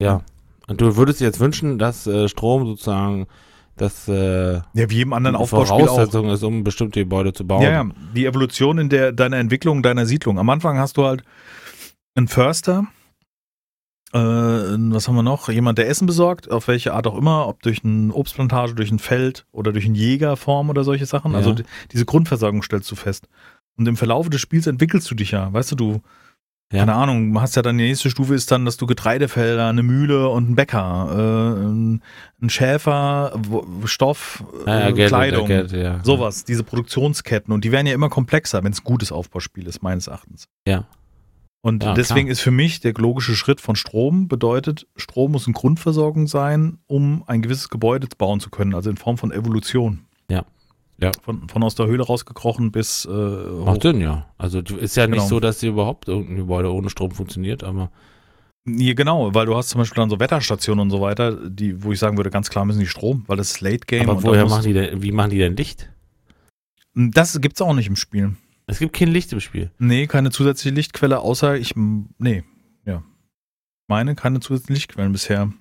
ja. Und du würdest dir jetzt wünschen, dass äh, Strom sozusagen das äh, Ja, wie jedem anderen eine Aufbauspiel auch. Voraussetzung ist, um bestimmte Gebäude zu bauen. Ja, ja, die Evolution in der deiner Entwicklung deiner Siedlung. Am Anfang hast du halt einen Förster, äh, was haben wir noch? Jemand, der Essen besorgt, auf welche Art auch immer, ob durch eine Obstplantage, durch ein Feld oder durch einen Jägerform oder solche Sachen. Ja. Also die, diese Grundversorgung stellst du fest. Und im Verlauf des Spiels entwickelst du dich ja. Weißt du, du, Ja. keine Ahnung, du hast ja dann die nächste Stufe ist dann, dass du Getreidefelder, eine Mühle und einen Bäcker, äh, ein, Schäfer, Stoff, ja, ja, äh, Kleidung. Geld, ja. Sowas, diese Produktionsketten. Und die werden ja immer komplexer, wenn es ein gutes Aufbauspiel ist, meines Erachtens. Ja. Und deswegen klar. ist für mich der logische Schritt von Strom bedeutet, Strom muss eine Grundversorgung sein, um ein gewisses Gebäude bauen zu können, also in Form von Evolution. Ja. Von, von aus der Höhle rausgekrochen bis äh, Macht Sinn, ja. Also ist ja nicht Genau. so, dass hier überhaupt irgendein Gebäude ohne Strom funktioniert, aber Ja, genau, weil du hast zum Beispiel dann so Wetterstationen und so weiter, die, wo ich sagen würde, ganz klar müssen die Strom, weil das ist Late Game. aber woher machen die denn, wie machen die denn Licht? Das gibt's auch nicht im Spiel. Es gibt kein Licht im Spiel. Nee, keine zusätzliche Lichtquelle, außer ich, nee, ja. Meine, keine zusätzlichen Lichtquellen bisher.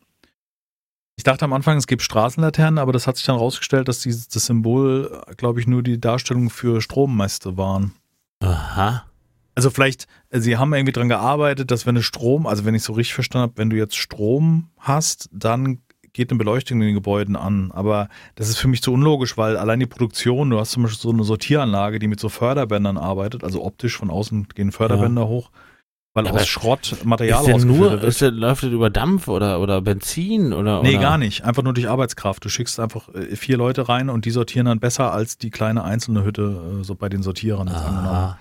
Ich dachte am Anfang, es gibt Straßenlaternen, aber das hat sich dann rausgestellt, dass dieses, das Symbol, glaube ich, nur die Darstellung für Strommäste waren. Aha. Also vielleicht, äh, sie haben irgendwie dran gearbeitet, dass wenn du Strom, also wenn ich so richtig verstanden habe, wenn du jetzt Strom hast, dann geht eine Beleuchtung in den Gebäuden an. Aber das ist für mich zu unlogisch, weil allein die Produktion, du hast zum Beispiel so eine Sortieranlage, die mit so Förderbändern arbeitet, also optisch von außen gehen Förderbänder hoch, weil Ja, aus Schrott Material ist der nur, ist der, läuft das über Dampf oder, oder Benzin oder? Nee, oder? gar nicht. Einfach nur durch Arbeitskraft. Du schickst einfach äh, vier Leute rein und die sortieren dann besser als die kleine einzelne Hütte, äh, so bei den Sortierern. Ah.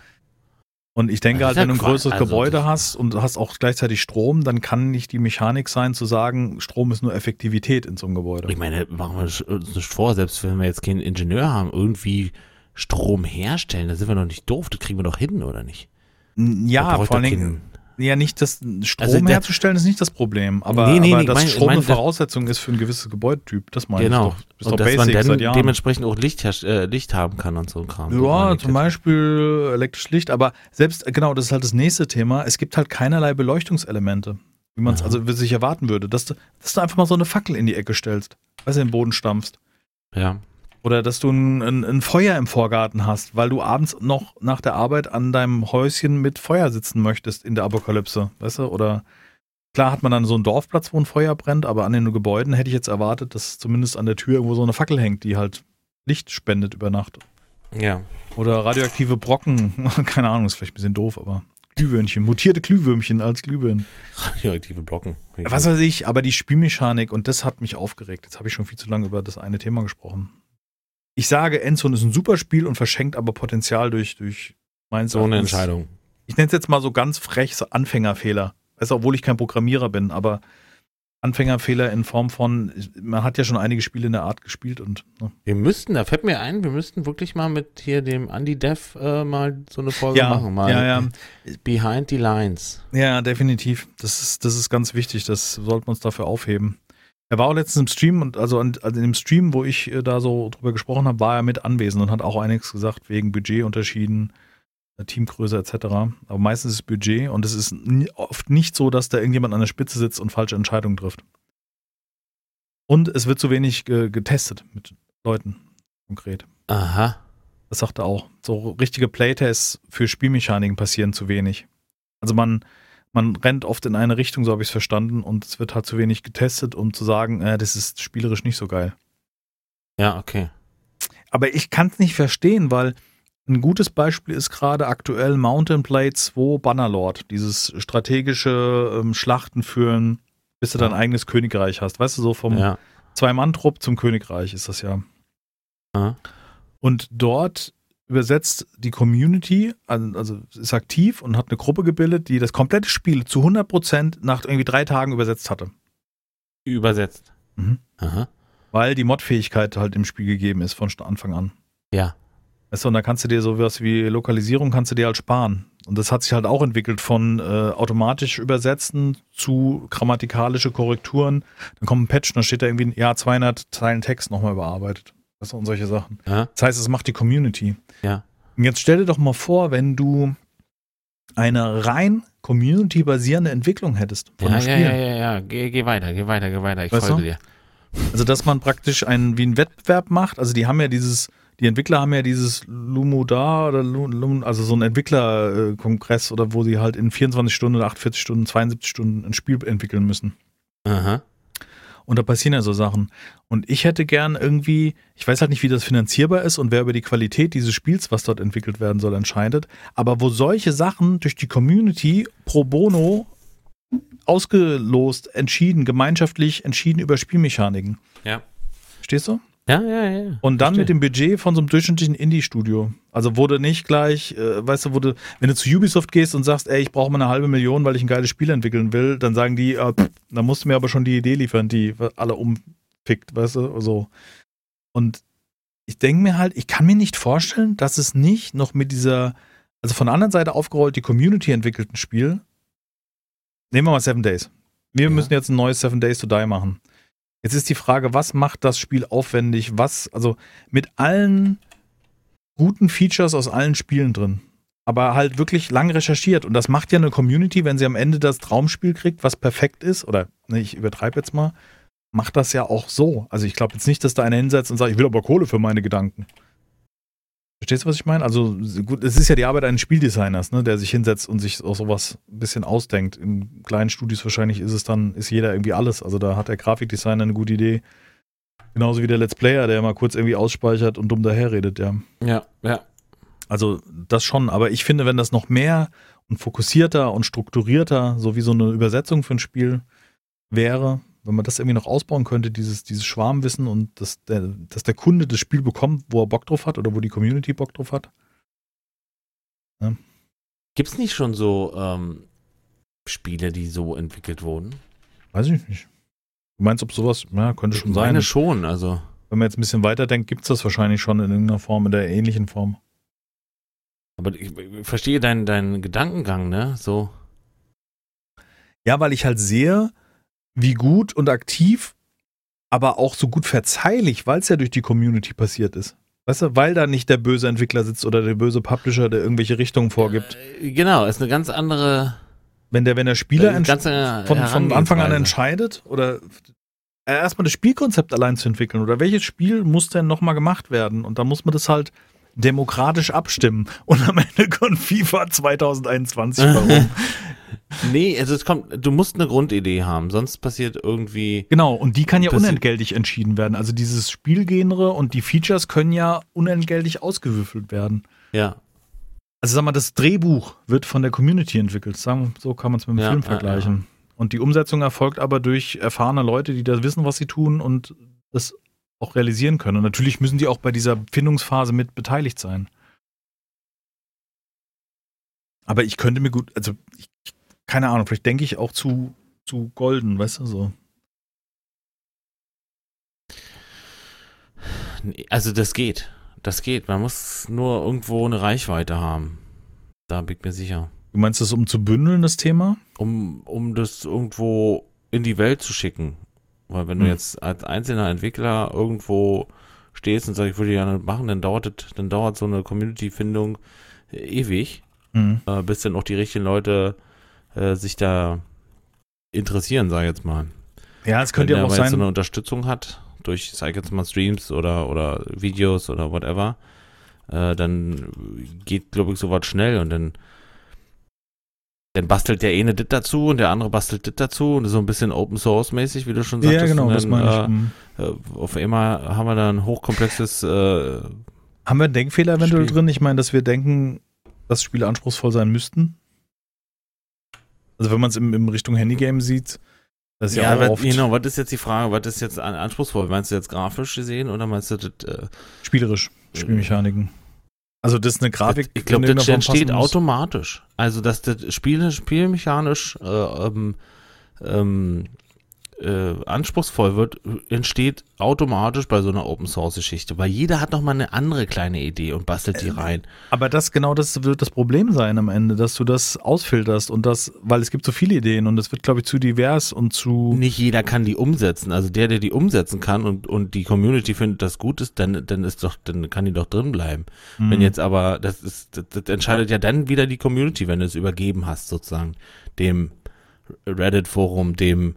Und ich denke halt, wenn du ein größeres Also, Gebäude hast und hast auch gleichzeitig Strom, dann kann nicht die Mechanik sein, zu sagen, Strom ist nur Effektivität in so einem Gebäude. Ich meine, machen wir uns nicht vor, selbst wenn wir jetzt keinen Ingenieur haben, irgendwie Strom herstellen, da sind wir doch nicht doof, das kriegen wir doch hin, oder nicht? Ja, vor allen Dingen, ja, nicht das Strom Also herzustellen ist nicht das Problem, aber, Nee, nee, aber nee, dass mein- Strom mein- eine Voraussetzung ist für ein gewisses Gebäudetyp, das meine Genau. ich doch. Ist Und dass man basic dann seit Jahren. dementsprechend auch Licht, äh, Licht haben kann und so ein Kram. Ja, zum. Beispiel elektrisches Licht, aber selbst, genau, das ist halt das nächste Thema. Es gibt halt keinerlei Beleuchtungselemente, wie man es also sich erwarten würde, dass du, dass du einfach mal so eine Fackel in die Ecke stellst, weißt du, in den Boden stampfst. Ja. Oder dass du ein, ein, ein Feuer im Vorgarten hast, weil du abends noch nach der Arbeit an deinem Häuschen mit Feuer sitzen möchtest in der Apokalypse, weißt du? Oder klar hat man dann so einen Dorfplatz, wo ein Feuer brennt, aber an den Gebäuden hätte ich jetzt erwartet, dass zumindest an der Tür irgendwo so eine Fackel hängt, die halt Licht spendet über Nacht. Ja. Oder radioaktive Brocken, keine Ahnung, ist vielleicht ein bisschen doof, aber Glühwürmchen, mutierte Glühwürmchen als Glühbirnen. Radioaktive Blocken. Was weiß ich, aber die Spielmechanik und das hat mich aufgeregt. Jetzt habe ich schon viel zu lange über das eine Thema gesprochen. Ich sage, Endzone ist ein super Spiel und verschenkt aber Potenzial durch, durch meins so eine Entscheidung. Ich nenne es jetzt mal so ganz frech, so Anfängerfehler. Weißt du, obwohl ich kein Programmierer bin, aber Anfängerfehler in Form von, man hat ja schon einige Spiele in der Art gespielt und ne. Wir müssten, da fällt mir ein, wir müssten wirklich mal mit hier dem Andy Dev äh, mal so eine Folge ja, machen. Mal ja, ja, Behind the Lines. ja, definitiv. Das ist, das ist ganz wichtig. Das sollten wir uns dafür aufheben. Er war auch letztens im Stream und also, an, also in dem Stream, wo ich äh, da so drüber gesprochen habe, war er mit anwesend und hat auch einiges gesagt wegen Budgetunterschieden, äh, Teamgröße etc. Aber meistens ist es Budget und es ist oft nicht so, dass da irgendjemand an der Spitze sitzt und falsche Entscheidungen trifft. Und es wird zu wenig ge getestet mit Leuten konkret. Aha. Das sagt er auch. So richtige Playtests für Spielmechaniken passieren zu wenig. Also man, man rennt oft in eine Richtung, so habe ich es verstanden, und es wird halt zu wenig getestet, um zu sagen, äh, das ist spielerisch nicht so geil. Ja, okay. Aber ich kann es nicht verstehen, weil ein gutes Beispiel ist gerade aktuell Mountain Blade 2 Bannerlord, dieses strategische ähm, Schlachten führen, bis du dein Ja. eigenes Königreich hast. Weißt du, so vom Ja. Zwei-Mann-Trupp zum Königreich ist das ja. Aha. Und dort übersetzt die Community, also, also ist aktiv und hat eine Gruppe gebildet, die das komplette Spiel zu 100% nach irgendwie drei Tagen übersetzt hatte. Übersetzt. Mhm. Aha. Weil die Mod-Fähigkeit halt im Spiel gegeben ist von Anfang an. Ja. Weißt du, und da kannst du dir sowas wie Lokalisierung kannst du dir halt sparen. Und das hat sich halt auch entwickelt von äh, automatisch übersetzen zu grammatikalische Korrekturen. Dann kommt ein Patch, dann steht da irgendwie, ja, 200 Zeilen Text nochmal überarbeitet. Du, und solche Sachen. Ja. Das heißt, es macht die Community. Ja. Und jetzt stell dir doch mal vor, wenn du eine rein Community-basierende Entwicklung hättest von Ja, ja, Spiel. ja, ja, ja. Geh, geh weiter, geh weiter, geh weiter. Ich Weißt folge du? dir. Also, dass man praktisch einen, wie einen Wettbewerb macht. Also, die haben ja dieses, die Entwickler haben ja dieses Lumodar oder Lu- Lum, also so einen Entwicklerkongress oder wo sie halt in 24 Stunden, 48 Stunden, 72 Stunden ein Spiel entwickeln müssen. Aha. Und da passieren ja so Sachen. Und ich hätte gern irgendwie, ich weiß halt nicht, wie das finanzierbar ist und wer über die Qualität dieses Spiels, was dort entwickelt werden soll, entscheidet. Aber wo solche Sachen durch die Community pro bono ausgelost, entschieden, gemeinschaftlich entschieden über Spielmechaniken. Ja. Stehst du? Ja, ja, ja. Und dann Verstehe. mit dem Budget von so einem durchschnittlichen Indie-Studio. Also wurde nicht gleich, äh, weißt du, wurde, wenn du zu Ubisoft gehst und sagst, ey, ich brauche mal eine halbe Million, weil ich ein geiles Spiel entwickeln will, dann sagen die, äh, pff, dann musst du mir aber schon die Idee liefern, die alle umfickt, weißt du, so. Und ich denke mir halt, ich kann mir nicht vorstellen, dass es nicht noch mit dieser, also von der anderen Seite aufgerollt, die Community entwickelten Spiel. Nehmen wir mal Seven Days. Wir Ja. müssen jetzt ein neues Seven Days to Die machen. Jetzt ist die Frage, was macht das Spiel aufwendig? Was, also mit allen guten Features aus allen Spielen drin. Aber halt wirklich lang recherchiert. Und das macht ja eine Community, wenn sie am Ende das Traumspiel kriegt, was perfekt ist, oder ne, ich übertreibe jetzt mal, macht das ja auch so. Also ich glaube jetzt nicht, dass da einer hinsetzt und sagt, ich will aber Kohle für meine Gedanken. Verstehst du, was ich meine? Also gut, es ist ja die Arbeit eines Spieldesigners, ne, der sich hinsetzt und sich auch sowas ein bisschen ausdenkt. In kleinen Studios wahrscheinlich ist es dann, ist jeder irgendwie alles. Also da hat der Grafikdesigner eine gute Idee. Genauso wie der Let's Player, der mal kurz irgendwie ausspeichert und dumm daherredet, ja. Ja, ja. Also das schon, aber ich finde, wenn das noch mehr und fokussierter und strukturierter, so wie so eine Übersetzung für ein Spiel wäre, wenn man das irgendwie noch ausbauen könnte, dieses, dieses Schwarmwissen und dass der, dass der Kunde das Spiel bekommt, wo er Bock drauf hat oder wo die Community Bock drauf hat. Gibt es nicht schon so ähm, Spiele, die so entwickelt wurden? Weiß ich nicht. Du meinst, ob sowas, ja, könnte schon ich sein. meine schon, also. Wenn man jetzt ein bisschen weiterdenkt, gibt es das wahrscheinlich schon in irgendeiner Form, in der ähnlichen Form. Aber ich, ich verstehe deinen, deinen Gedankengang, ne? So. Ja, weil ich halt sehe, wie gut und aktiv, aber auch so gut verzeihlich, weil es ja durch die Community passiert ist. Weißt du, weil da nicht der böse Entwickler sitzt oder der böse Publisher, der irgendwelche Richtungen vorgibt. Äh, Genau, ist eine ganz andere. Wenn der, wenn der Spieler äh, andere von, von Anfang an entscheidet oder äh, erstmal das Spielkonzept allein zu entwickeln oder welches Spiel muss denn nochmal gemacht werden und dann muss man das halt demokratisch abstimmen und am Ende kommt FIFA 2021 warum. Nee, also es kommt, du musst eine Grundidee haben, sonst passiert irgendwie. Genau, und die kann ja unentgeltlich entschieden werden. Also dieses Spielgenre und die Features können ja unentgeltlich ausgewürfelt werden. Ja. Also sag mal, das Drehbuch wird von der Community entwickelt. So kann man es mit dem Ja, Film ja, vergleichen. Und die Umsetzung erfolgt aber durch erfahrene Leute, die da wissen, was sie tun und das auch realisieren können. Und natürlich müssen die auch bei dieser Findungsphase mit beteiligt sein. Aber ich könnte mir gut, also ich, keine Ahnung, vielleicht denke ich auch zu, zu golden, weißt du, so. Also das geht. Das geht. Man muss nur irgendwo eine Reichweite haben. Da bin ich mir sicher. Du meinst das, um zu bündeln, das Thema? Um, um das irgendwo in die Welt zu schicken. Weil wenn du Hm. jetzt als einzelner Entwickler irgendwo stehst und sagst, ich würde gerne machen, dann dauert das, dann dauert so eine Community-Findung ewig, Mhm. äh, bis dann auch die richtigen Leute äh, sich da interessieren, sag ich jetzt mal. Ja, es könnte Wenn ja auch aber jetzt so sein. eine Unterstützung hat, durch, sag ich jetzt mal, Streams oder, oder Videos oder whatever, äh, dann geht, glaube ich, sowas schnell und dann, dann bastelt der eine dit dazu und der andere bastelt dit dazu und so ein bisschen Open Source mäßig, wie du schon sagtest. ja, genau, und das dann, meine ich. äh, Mhm. äh, auf einmal haben wir da ein hochkomplexes, äh, Haben wir einen Denkfehler eventuell Spiel. drin? Ich meine, dass wir denken, dass Spiele anspruchsvoll sein müssten. Also wenn man es im, im Richtung Handygame sieht, das ist ja, ja, auch was, oft genau, was ist jetzt die Frage, was ist jetzt an- anspruchsvoll? Meinst du jetzt grafisch gesehen oder meinst du das, äh, spielerisch, Spielmechaniken. Also das ist eine Grafik. Ich glaube, in das entsteht automatisch. Also, dass das Spiel, spielmechanisch äh, ähm, ähm, äh, anspruchsvoll wird, entsteht automatisch bei so einer Open Source Geschichte, weil jeder hat noch mal eine andere kleine Idee und bastelt die rein. Aber das genau das wird das Problem sein am Ende, dass du das ausfilterst und das, weil es gibt so viele Ideen und es wird, glaube ich, zu divers und zu. Nicht jeder kann die umsetzen. Also der, der die umsetzen kann und, und die Community findet, das gut ist, dann, dann ist doch, dann kann die doch drin bleiben. Mhm. Wenn jetzt aber, das ist, das, das entscheidet ja dann wieder die Community, wenn du es übergeben hast, sozusagen, dem Reddit-Forum, dem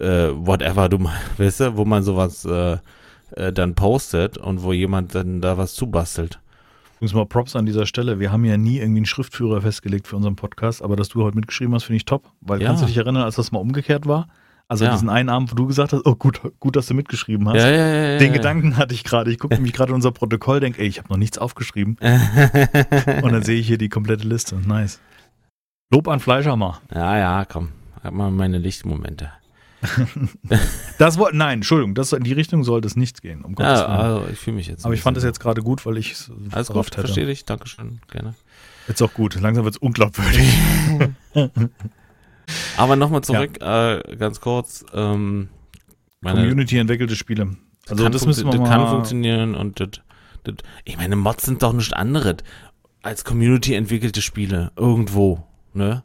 äh, whatever du mal, weißt du, wo man sowas äh, äh, dann postet und wo jemand dann da was zubastelt. Übrigens mal Props an dieser Stelle. Wir haben ja nie irgendwie einen Schriftführer festgelegt für unseren Podcast, aber dass du heute mitgeschrieben hast, finde ich top. Weil Ja. kannst du dich erinnern, als das mal umgekehrt war? Also Ja. diesen einen Abend, wo du gesagt hast, oh gut, gut, dass du mitgeschrieben hast. Ja, ja, Den. Gedanken hatte ich gerade. Ich gucke nämlich gerade unser Protokoll, denke, ey, ich habe noch nichts aufgeschrieben. Und dann sehe ich hier die komplette Liste. Nice. Lob an Fleischhammer. ja, ja, komm. Hab mal meine Lichtmomente. Das wollten, nein, Entschuldigung, das, in die Richtung sollte es nicht gehen, um Ja, Willen. also ich fühle mich jetzt. Aber ich fand das bisschen- jetzt gerade gut, weil ich es Alles gut, hätte. verstehe dich. Dankeschön, gerne. Jetzt auch gut. Langsam wird es unglaubwürdig. Aber nochmal zurück, äh, ganz kurz. Ähm, Community entwickelte Spiele. Also das müssen wir das mal. kann funktionieren und das Das, ich meine, Mods sind doch nichts anderes als Community entwickelte Spiele irgendwo, ne?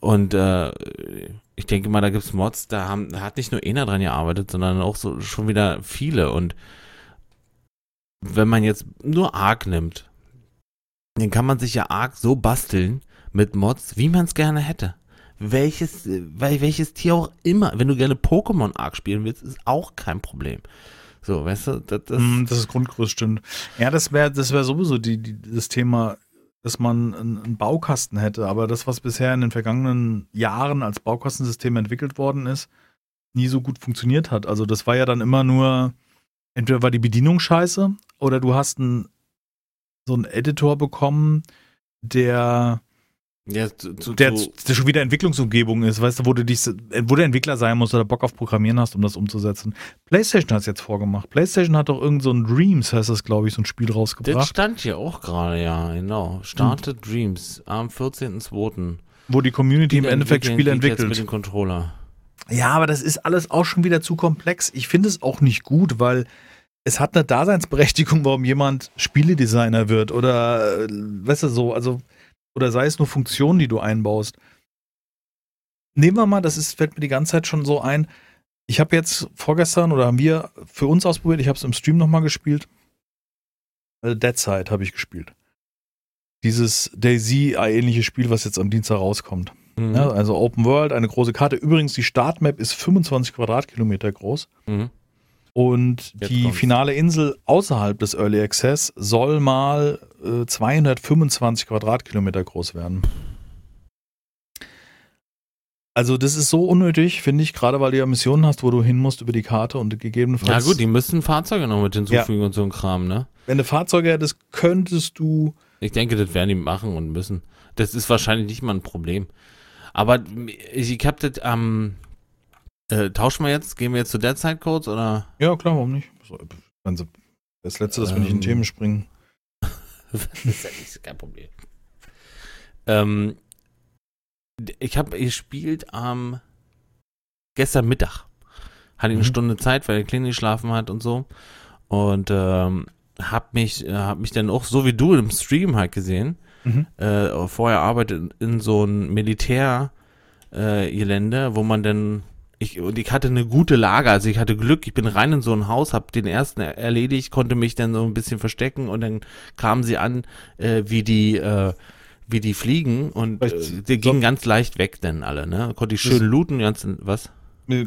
Und äh, ich denke mal, da gibt's Mods, da, haben, da hat nicht nur einer dran gearbeitet, sondern auch so schon wieder viele. Und wenn man jetzt nur Ark nimmt, dann kann man sich ja Ark so basteln mit Mods, wie man es gerne hätte. Welches, weil welches Tier auch immer, wenn du gerne Pokémon Ark spielen willst, ist auch kein Problem. So, weißt du, das, das, Mm, das ist Grundgerüst, stimmt. Ja, das wäre das wär sowieso die, die, das Thema, dass man einen, Baukasten hätte. Aber das, was bisher in den vergangenen Jahren als Baukastensystem entwickelt worden ist, nie so gut funktioniert hat. Also das war ja dann immer nur, entweder war die Bedienung scheiße oder du hast einen, so einen Editor bekommen, der ja, zu, zu, der, schon wieder Entwicklungsumgebung ist, weißt du, wo du dich, wo der Entwickler sein muss oder Bock auf Programmieren hast, um das umzusetzen. PlayStation hat es jetzt vorgemacht. PlayStation hat doch irgend so ein Dreams, heißt das, glaube ich, so ein Spiel das rausgebracht, stand hier auch gerade, ja, genau. Started Dreams am 14.02. wo die Community im Endeffekt Spiele Mit dem entwickelt. Controller. Ja, aber das ist alles auch schon wieder zu komplex. Ich finde es auch nicht gut, weil es hat eine Daseinsberechtigung, warum jemand Spieledesigner wird oder, äh, weißt du, so, also, oder sei es nur Funktionen, die du einbaust. Nehmen wir mal, das ist, fällt mir die ganze Zeit schon so ein. Ich habe jetzt vorgestern oder haben wir für uns ausprobiert, ich habe es im Stream nochmal gespielt. Äh, Dead Side habe ich gespielt. Dieses Daisy-ähnliche Spiel, was jetzt am Dienstag rauskommt. Mhm. Ja, also Open World, eine große Karte. Übrigens, die Startmap ist 25 Quadratkilometer groß. Mhm. Und Jetzt die kommt's. finale Insel außerhalb des Early Access soll mal äh, 225 Quadratkilometer groß werden. Also das ist so unnötig, finde ich, gerade weil du ja Missionen hast, wo du hin musst über die Karte und Ja gegebenenfalls, gut, die müssen Fahrzeuge noch mit hinzufügen und so ein Kram, ne? wenn du Fahrzeuge hättest, könntest du Ich denke, das werden die machen und müssen. Das ist wahrscheinlich nicht mal ein Problem. Aber ich, ich hab das am. Äh, tauschen wir jetzt? Gehen wir jetzt zu Dead Codes oder? Ja, klar, warum nicht? Das Letzte, dass wir nicht in Ähm. Themen springen. das ist ja nicht kein Problem. Ähm, ich habe gespielt am gestern Mittag. Hatte ich eine Mhm. Stunde Zeit, weil der Kleine geschlafen hat und so. Und ähm, hab mich, äh, hab mich dann auch so wie du im Stream halt gesehen. Mhm. Äh, vorher arbeitet in so ein Militärgelände, äh, wo man dann ich, und ich hatte eine gute Lage, also ich hatte Glück, ich bin rein in so ein Haus, hab den ersten er- erledigt, konnte mich dann so ein bisschen verstecken und dann kamen sie an, äh, wie die, äh, wie die fliegen und äh, die gingen ganz leicht weg dann alle, ne? Konnte ich schön looten, ganz, was?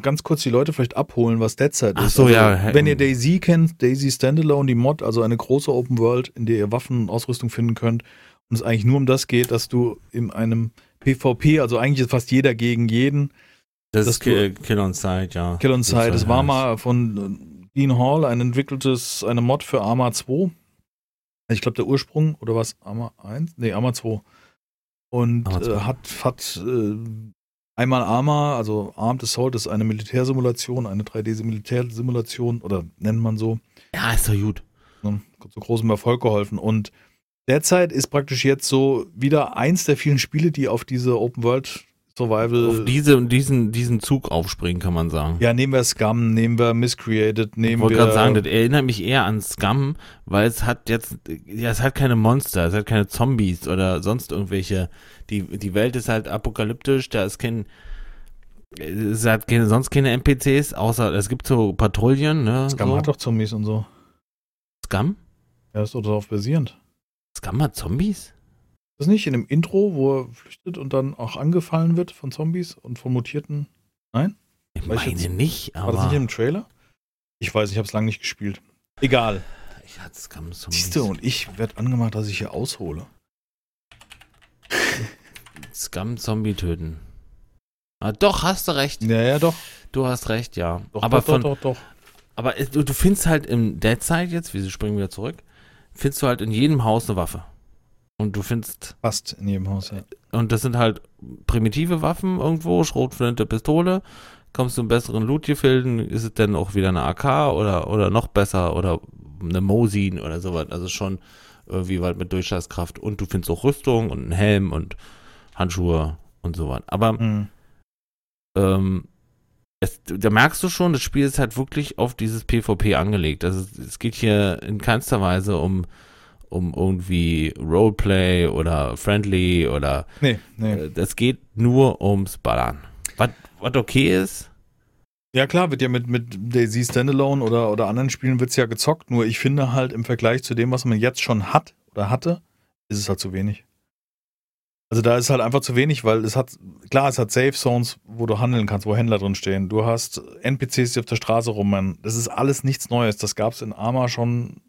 Ganz kurz die Leute vielleicht abholen, was Dead Side Ach ist. so, also, ja, Wenn ihr Daisy kennt, Daisy Standalone, die Mod, also eine große Open World, in der ihr Waffen und Ausrüstung finden könnt und es eigentlich nur um das geht, dass du in einem PvP, also eigentlich ist fast jeder gegen jeden, Das, Das ist Kill, Kill on Sight, ja. Kill on Sight. Das Es war mal von Dean Hall ein entwickeltes, eine Mod für Arma 2. Ich glaube, der Ursprung, oder was? Arma 1? Nee, Arma 2. Und Arma 2. äh, hat, hat äh, einmal Arma, also Armed Assault ist eine Militärsimulation, eine 3D-Militärsimulation, oder nennt man so, Ja, ist doch gut. ne, zu großem Erfolg geholfen. Und derzeit ist praktisch jetzt so wieder eins der vielen Spiele, die auf diese Open World Survival. Auf diese, diesen, diesen Zug aufspringen, kann man sagen. ja, nehmen wir Scum, nehmen wir Miscreated, Ich nehmen wollte wir. gerade sagen, das erinnert mich eher an Scum, weil es hat jetzt, ja, es hat keine Monster, es hat keine Zombies oder sonst irgendwelche. Die, die Welt ist halt apokalyptisch, da ist kein, es hat keine, sonst keine NPCs, außer es gibt so Patrouillen, ne? Scum so. hat doch Zombies und so. Scum? Ja, ist doch darauf basierend. Scum hat Zombies? Das nicht in dem Intro, wo er flüchtet und dann auch angefallen wird von Zombies und von Mutierten? Ich Weiß ich meine jetzt- nicht, War das aber nicht im Trailer? Ich weiß, ich habe es lange nicht gespielt. Egal. ich hatte Scum Zombies. Siehst du, und ich werde angemacht, dass ich hier aushole. Scum Zombie töten. Ah, doch, hast du recht. Ja, ja, doch. Du hast recht, ja. doch aber doch, von, doch, doch, doch. Aber es- du, du findest halt im Dead Side jetzt, wir springen wieder zurück, findest du halt in jedem Haus eine Waffe. Und du findest, Fast in jedem Haus, ja. und das sind halt primitive Waffen irgendwo, Schrotflinte, Pistole. Kommst du in besseren Loot-Gefilden, ist es dann auch wieder eine AK oder, oder noch besser oder eine Mosin oder sowas. Also schon irgendwie weit mit Durchschlagskraft. Und du findest auch Rüstung und einen Helm und Handschuhe und sowas. Aber Mhm. ähm, es, da merkst du schon, das Spiel ist halt wirklich auf dieses PvP angelegt. Also es geht hier in keinster Weise um, um irgendwie Roleplay oder Friendly oder Nee, nee. äh, es geht nur ums Ballern. Was, was okay ist, Ja klar, wird ja mit, mit Daisy Standalone oder, oder anderen Spielen wird's ja gezockt, nur ich finde halt im Vergleich zu dem, was man jetzt schon hat oder hatte, ist es halt zu wenig. Also da ist halt einfach zu wenig, weil es hat, klar, es hat Safe Zones, wo du handeln kannst, wo Händler drin stehen. Du hast NPCs, die auf der Straße rumrennen. Das ist alles nichts Neues. Das gab's in Arma schon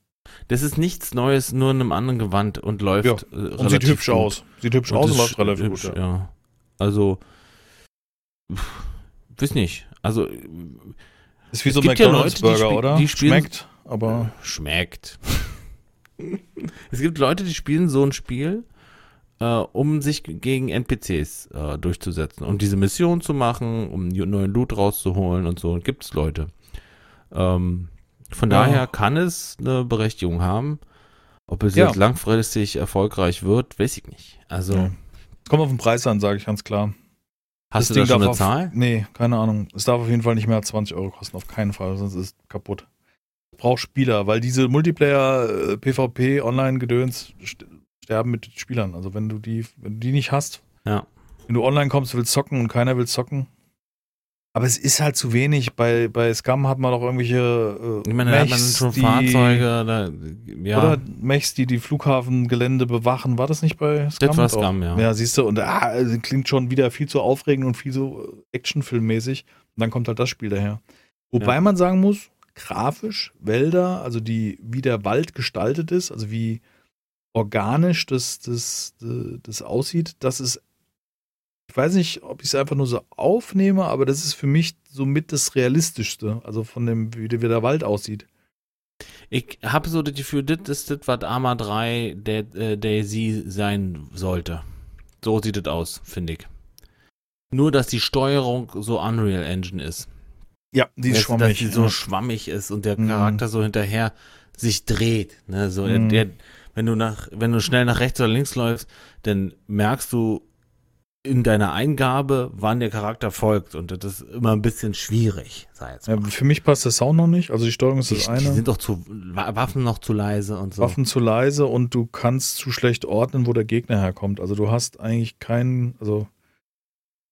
das ist nichts Neues, nur in einem anderen Gewand und läuft Ja, äh, und relativ sieht hübsch gut. aus. Sieht hübsch Und aus und läuft relativ hübsch, gut. Ja. ja. Also, pff, weiß nicht. Also, Ist wie Es so ein gibt ja oder? die spielen- Schmeckt, aber schmeckt. es gibt Leute, die spielen so ein Spiel, äh, um sich gegen NPCs äh, durchzusetzen, um diese Mission zu machen, um neuen Loot rauszuholen und so. Gibt es Leute. Ähm, von Ja. daher kann es eine Berechtigung haben. Ob es Ja. jetzt langfristig erfolgreich wird, weiß ich nicht. Also, Ja. kommt auf den Preis an, sage ich ganz klar. hast Das du da Ding schon darf eine auf- Zahl? Nee, keine Ahnung. Es darf auf jeden Fall nicht mehr als 20 Euro kosten, auf keinen Fall, sonst ist es kaputt. Braucht Spieler, weil diese Multiplayer, äh, sterben mit Spielern. Also wenn du die, wenn du die nicht hast, Ja. wenn du online kommst, willst zocken und keiner will zocken. Aber es ist halt zu wenig. Bei, bei Scum hat man doch irgendwelche äh, Ich meine, da hat man schon die, Fahrzeuge, da, ja. Oder Mechs, die die Flughafengelände bewachen. War das nicht bei Scum? Das war. Scum, ja. Ja, siehst du, und ah, also klingt schon wieder viel zu aufregend und viel so äh, actionfilmmäßig. Und dann kommt halt das Spiel daher. Wobei Ja. man sagen muss, grafisch, Wälder, also die, wie der Wald gestaltet ist, also wie organisch das, das, das, das aussieht, das ist, ich weiß nicht, ob ich es einfach nur so aufnehme, aber das ist für mich somit das Realistischste, also von dem, wie der, der Wald aussieht. Ich habe so das Gefühl, das ist das, was Arma 3 der, äh, Daisy sein sollte. So sieht es aus, finde ich. Nur, dass die Steuerung so Unreal Engine ist. Ja, die ist schwammig. Dass die so ja. schwammig ist und der Mhm. Charakter so hinterher sich dreht. Ne? So, der- Mhm. der, wenn, du nach, wenn du schnell nach rechts oder links läufst, dann merkst du in deiner Eingabe, wann der Charakter folgt. Und das ist immer ein bisschen schwierig, sei jetzt Ja, mal. für mich passt der Sound noch nicht. Also die Steuerung ist die, das die eine. sind doch zu Wa- Waffen noch zu leise und so. Waffen zu leise und du kannst zu schlecht ordnen, wo der Gegner herkommt. Also du hast eigentlich keinen, also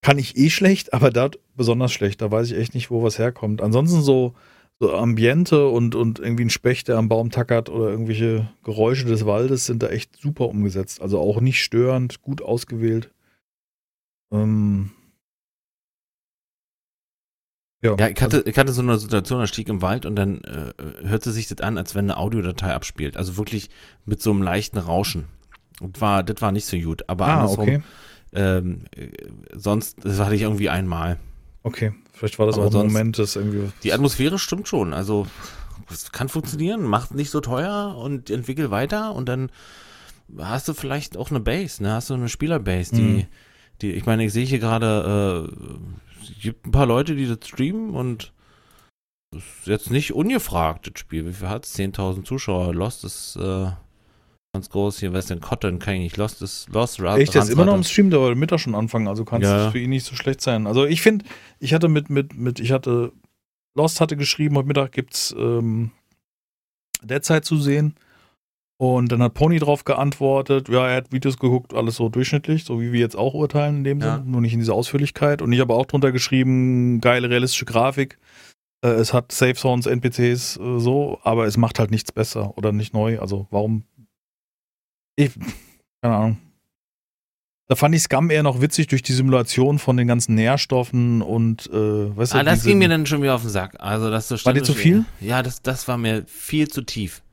kann ich eh schlecht, aber da besonders schlecht. Da weiß ich echt nicht, wo was herkommt. Ansonsten so, so Ambiente und, und irgendwie ein Specht, der am Baum tackert oder irgendwelche Geräusche des Waldes sind da echt super umgesetzt. Also auch nicht störend, gut ausgewählt. Ähm, ja, Ja, ich hatte, ich hatte so eine Situation, da stieg im Wald und dann äh, hörte sich das an, als wenn eine Audiodatei abspielt. Also wirklich mit so einem leichten Rauschen. Und war, das war nicht so gut. Aber ah, andersrum, okay. ähm, äh, sonst, das hatte ich irgendwie einmal. Okay, vielleicht war das Aber auch ein Moment, das irgendwie. Die Atmosphäre stimmt schon. Also, es kann funktionieren, macht nicht so teuer und entwickel weiter und dann hast du vielleicht auch eine Base, ne? Hast du eine Spielerbase, die, Mhm. Die, ich meine, ich sehe hier gerade, äh, es gibt ein paar Leute, die das streamen und das ist jetzt nicht ungefragt, das Spiel. Wie viel hat es? 10.000 Zuschauer. Lost ist äh, ganz groß. Hier Western Cotton kann ich nicht. Lost ist Lost. Ra Echt, der ist immer noch im Stream, der wollte Mittag schon anfangen, also kann es Ja. für ihn nicht so schlecht sein. Also ich finde, ich hatte mit, mit, mit, ich hatte, Lost hatte geschrieben, heute Mittag gibt's ähm, Deadzeit zu sehen. Und dann hat Pony drauf geantwortet, ja, er hat Videos geguckt, alles so durchschnittlich, so wie wir jetzt auch urteilen in dem Ja. Sinne, nur nicht in dieser Ausführlichkeit. Und ich habe auch drunter geschrieben, geile realistische Grafik. Äh, es hat Safe Zones, NPCs, äh, so, aber es macht halt nichts besser oder nicht neu. Also warum? Ich, keine Ahnung. Da fand ich Scum eher noch witzig durch die Simulation von den ganzen Nährstoffen und äh, weißt du, Ah, das ging mir dann schon wieder auf den Sack. Also, das so War dir zu viel? Ja, das, das war mir viel zu tief.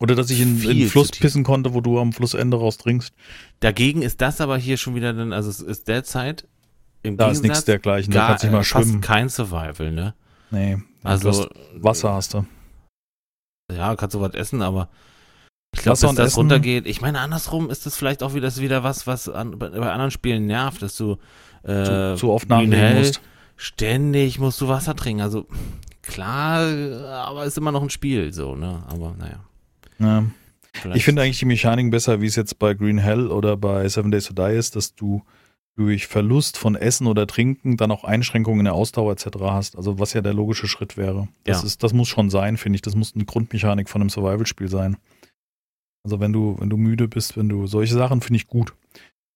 Oder dass ich in, in den Fluss pissen konnte, wo du am Flussende raus trinkst. Dagegen ist das aber hier schon wieder dann, also es ist derzeit im Da ist nichts Gegensatz dergleichen, da gar, kannst du nicht mal äh, schwimmen. kein Survival, ne? Nee, Also hast Wasser hast du. Ja, kannst du was essen, aber ich glaube, dass das Essen. runtergeht. Ich meine, andersrum ist das vielleicht auch wieder, das wieder was, was an, bei, bei anderen Spielen nervt, dass du äh, zu, zu oft Hell, musst. ständig musst du Wasser trinken. Also klar, aber ist immer noch ein Spiel, so, ne? Aber naja. Ja. vielleicht- Ich finde eigentlich die Mechaniken besser, wie es jetzt bei Green Hell oder bei Seven Days to Die ist, dass du durch Verlust von Essen oder Trinken dann auch Einschränkungen in der Ausdauer etc. hast. Also was ja der logische Schritt wäre. Das, Ja. ist, das muss schon sein, finde ich. Das muss eine Grundmechanik von einem Survival-Spiel sein. Also wenn du, wenn du müde bist, wenn du solche Sachen finde ich gut.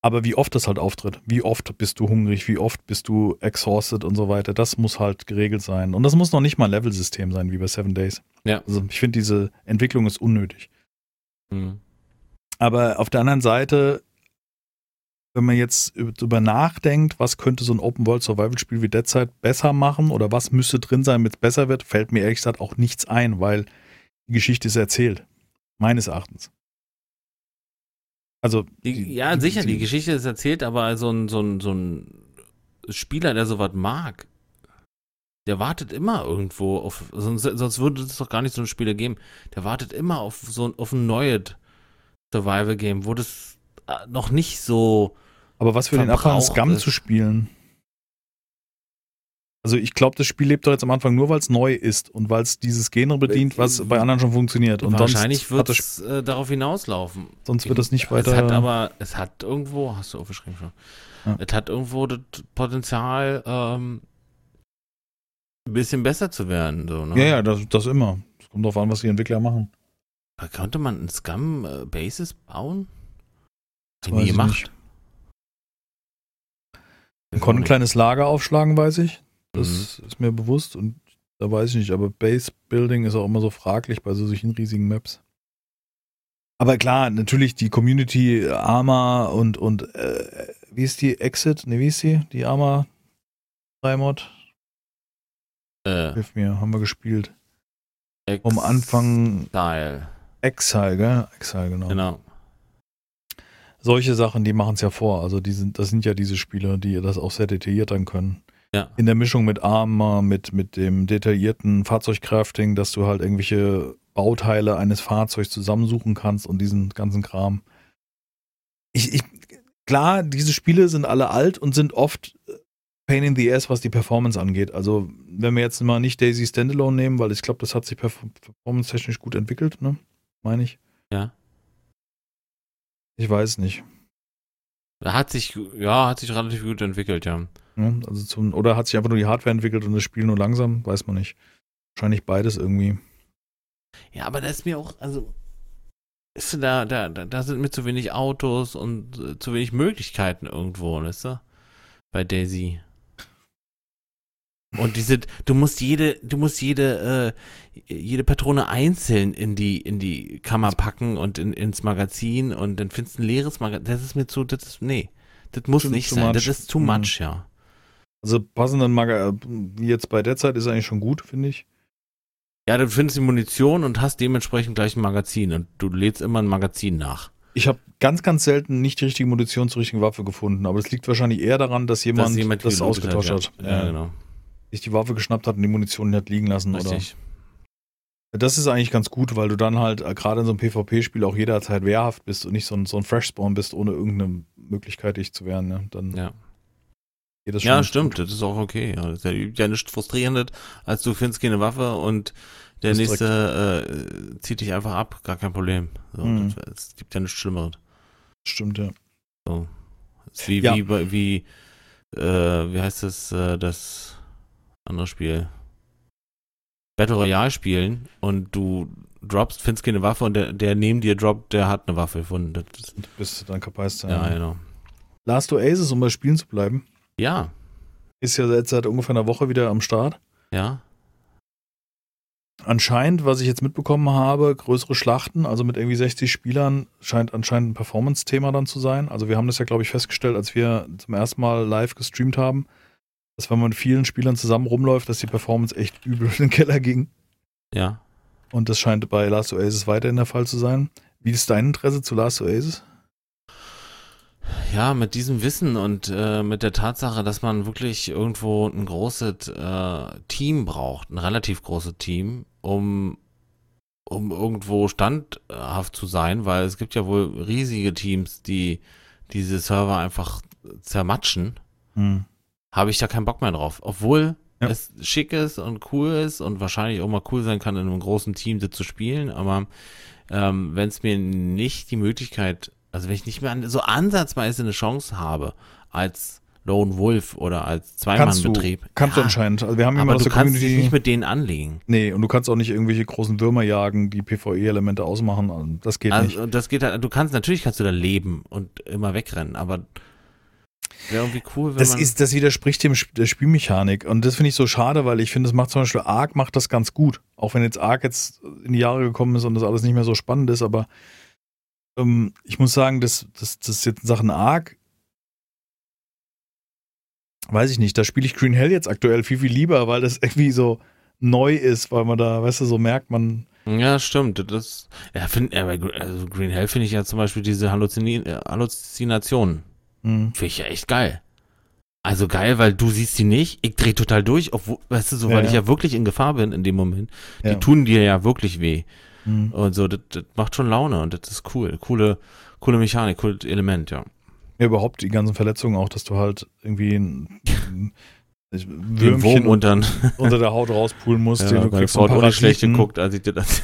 Aber wie oft das halt auftritt, wie oft bist du hungrig, wie oft bist du exhausted und so weiter, das muss halt geregelt sein. Und das muss noch nicht mal ein Level-System sein, wie bei Seven Days. Ja. Also ich finde, diese Entwicklung ist unnötig. Mhm. Aber auf der anderen Seite, wenn man jetzt darüber nachdenkt, was könnte so ein Open-World-Survival-Spiel wie Dead Side besser machen oder was müsste drin sein, damit es besser wird, fällt mir ehrlich gesagt auch nichts ein, weil die Geschichte ist erzählt. Meines Erachtens. Also, Die, ja, die- sicher, die- die Geschichte ist erzählt, aber so ein, so ein, so ein Spieler, der sowas mag, der wartet immer irgendwo auf, sonst, sonst würde es doch gar nicht so ein Spiele geben. Der wartet immer auf so ein, auf ein neues Survival-Game, wo das äh, noch nicht so, aber was für den Abfall Verbrauch Scum zu spielen. Also ich glaube, das Spiel lebt doch jetzt am Anfang nur, weil es neu ist und weil es dieses Genre bedient, was bei anderen schon funktioniert. Und wahrscheinlich wird hat es äh, darauf hinauslaufen. sonst wird das nicht weiter. Es hat aber, es hat irgendwo, hast du aufgeschrieben schon, Ja. es hat irgendwo das Potenzial, ähm, ein bisschen besser zu werden. So, ne? ja, ja, das, das immer. Es kommt darauf an, was die Entwickler machen. Aber Könnte man ein Scum-Basis bauen? Haben die weiß ich gemacht? nicht. Man konnte ein kleines Lager aufschlagen, weiß ich. Das Mhm. ist mir bewusst und da weiß ich nicht, aber Base Building ist auch immer so fraglich bei so solchen riesigen Maps. Aber klar, natürlich die Community Arma und und äh, wie ist die Exit? Ne, wie ist die? Die Arma 3 Mod? Äh, Hilf mir, haben wir gespielt. Ex- Vom Anfang Style. Exile, gell? Exile, genau. Genau. Solche Sachen, die machen es ja vor. Also die sind, das sind ja diese Spiele, die das auch sehr detailliert dann können. Ja. in der Mischung mit Arma, mit, mit dem detaillierten Fahrzeugcrafting, dass du halt irgendwelche Bauteile eines Fahrzeugs zusammensuchen kannst und diesen ganzen Kram. Ich, ich, klar, diese Spiele sind alle alt und sind oft äh, Pain in the Ass, was die Performance angeht. Also, wenn wir jetzt mal nicht Daisy Standalone nehmen, weil ich glaube, das hat sich perf- performance-technisch gut entwickelt, ne? Meine ich. Ja. Ich weiß nicht. Hat sich, ja, hat sich relativ gut entwickelt, ja. Ne? Also zum, oder hat sich einfach nur die Hardware entwickelt und das Spiel nur langsam? Weiß man nicht. Wahrscheinlich beides irgendwie. Ja, aber da ist mir auch, also, ist da, da, da, sind mir zu wenig Autos und äh, zu wenig Möglichkeiten irgendwo, weißt du? Bei Daisy. Und diese, du musst jede, du musst jede, äh, jede Patrone einzeln in die, in die Kammer packen und in, ins Magazin und dann findest du ein leeres Magazin. Das ist mir zu, das ist, nee. Das muss Too- nicht sein. Das ist too Mhm. much, ja. Also passenden Maga wie jetzt bei Deadside ist eigentlich schon gut, finde ich. Ja, du findest die Munition und hast dementsprechend gleich ein Magazin und du lädst immer ein Magazin nach. Ich habe ganz, ganz selten nicht die richtige Munition zur richtigen Waffe gefunden, aber es liegt wahrscheinlich eher daran, dass jemand, Dass jemand das ausgetauscht hat. hat. Ja, ja genau. Sich die Waffe geschnappt hat und die Munition hat liegen lassen. Richtig. Oder. Das ist eigentlich ganz gut, weil du dann halt äh, gerade in so einem PvP-Spiel auch jederzeit wehrhaft bist und nicht so ein, so ein Fresh-Spawn bist, ohne irgendeine Möglichkeit, dich zu wehren. Ne? Dann Ja. Geht das schon. Ja, stimmt, gut. das ist auch okay. Ja, das ist ja, ja nichts frustrierendes, als du findest keine Waffe und der Bist nächste äh, zieht dich einfach ab, gar kein Problem. So, Mhm. das, es gibt ja nichts Schlimmeres. Stimmt, ja. So. Das ist wie, Ja. wie, bei- wie, äh, wie heißt das, äh, das andere Spiel? Battle Royale spielen und du droppst, findest keine Waffe und der, der neben dir droppt, der hat eine Waffe gefunden. Das, ist- Du bist dann kapaz. ja, genau. Last Oasis, um bei Spielen zu bleiben, Ja, ist ja jetzt seit ungefähr einer Woche wieder am Start. ja. Anscheinend, was ich jetzt mitbekommen habe, größere Schlachten, also mit irgendwie 60 Spielern, scheint anscheinend ein Performance-Thema dann zu sein. Also wir haben das ja, glaube ich, festgestellt, als wir zum ersten Mal live gestreamt haben, dass wenn man mit vielen Spielern zusammen rumläuft, dass die Performance echt übel in den Keller ging. Ja. Und das scheint bei Last Oasis weiterhin der Fall zu sein. Wie ist dein Interesse zu Last Oasis? Ja, mit diesem Wissen und äh, mit der Tatsache, dass man wirklich irgendwo ein großes äh, Team braucht, ein relativ großes Team, um, um irgendwo standhaft zu sein, weil es gibt ja wohl riesige Teams, die diese Server einfach zermatschen, Hm. habe ich da keinen Bock mehr drauf. Obwohl Ja. es schick ist und cool ist und wahrscheinlich auch mal cool sein kann, in einem großen Team das zu spielen, aber ähm, wenn es mir nicht die Möglichkeit, also wenn ich nicht mehr an, so ansatzweise eine Chance habe, als Lone Wolf oder als Kannst du, Zweimannbetrieb. kannst du Ja, anscheinend. Also wir haben immer Aber aus du kannst dich Community. nicht mit denen anlegen. nee, und du kannst auch nicht irgendwelche großen Würmer jagen, die PvE-Elemente ausmachen. Also Das geht nicht. Also das geht halt, du kannst, natürlich kannst du da leben und immer wegrennen, aber wäre irgendwie cool, wenn Das, man. ist, das widerspricht dem Sp- der Spielmechanik. Und das finde ich so schade, weil ich finde, das macht zum Beispiel Ark macht das ganz gut. Auch wenn jetzt Ark jetzt in die Jahre gekommen ist und das alles nicht mehr so spannend ist, aber ähm, ich muss sagen, das, das, das jetzt in Sachen Ark, weiß ich nicht, da spiele ich Green Hell jetzt aktuell viel, viel lieber, weil das irgendwie so neu ist, weil man da, weißt du, so merkt, man, ja, stimmt. Das, ja, find, ja, also Green Hell finde ich ja zum Beispiel diese Halluzini äh, Halluzinationen. hm, Finde ich ja echt geil. Also geil, weil du siehst sie nicht. Ich drehe total durch, obwohl, weißt du, so, Ja, weil ich ja. ja wirklich in Gefahr bin in dem Moment. ja. Die tun dir ja wirklich weh. Hm. Und so, das, das macht schon Laune und das ist cool. Coole, coole Mechanik, cooles Element, ja. Ja, überhaupt die ganzen Verletzungen auch, dass du halt irgendwie ein, ein Würmchen dann, unter der Haut rauspulen musst, ja, den du kriegst nicht schlecht geguckt, als ich dir das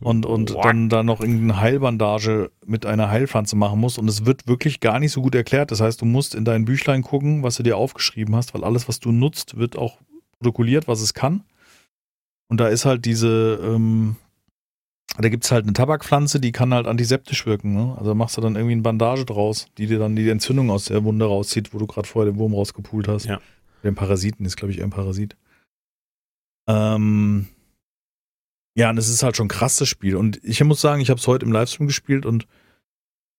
und, und Boah. dann da noch irgendeine Heilbandage mit einer Heilpflanze machen musst und es wird wirklich gar nicht so gut erklärt. Das heißt, du musst in dein Büchlein gucken, was du dir aufgeschrieben hast, weil alles, was du nutzt, wird auch protokolliert, was es kann. Und da ist halt diese, ähm, da gibt es halt eine Tabakpflanze, die kann halt antiseptisch wirken. Ne? Also machst du dann irgendwie eine Bandage draus, die dir dann die Entzündung aus der Wunde rauszieht, wo du gerade vorher den Wurm rausgepult hast. Ja. Den Parasiten ist, glaube ich, eher ein Parasit. Ähm, ja, und es ist halt schon ein krasses Spiel. Und ich muss sagen, ich habe es heute im Livestream gespielt und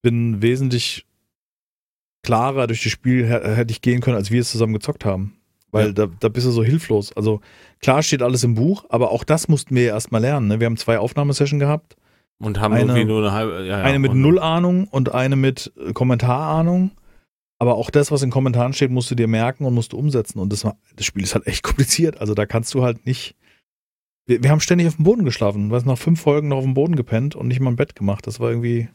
bin wesentlich klarer durch das Spiel hä- hätte ich gehen können, als wir es zusammen gezockt haben. Weil Ja. da, da bist du so hilflos. Also klar steht alles im Buch, aber auch das mussten wir ja erstmal lernen. Ne? Wir haben zwei Aufnahmesessions gehabt. und haben Eine- irgendwie nur eine halbe, ja, eine mit Null Ahnung und eine mit äh, Kommentarahnung. Aber auch das, was in Kommentaren steht, musst du dir merken und musst du umsetzen. Und das, das Spiel ist halt echt kompliziert. Also da kannst du halt nicht. Wir, wir haben ständig auf dem Boden geschlafen. Weißt, nach fünf Folgen noch auf dem Boden gepennt und nicht mal ein Bett gemacht. Das war irgendwie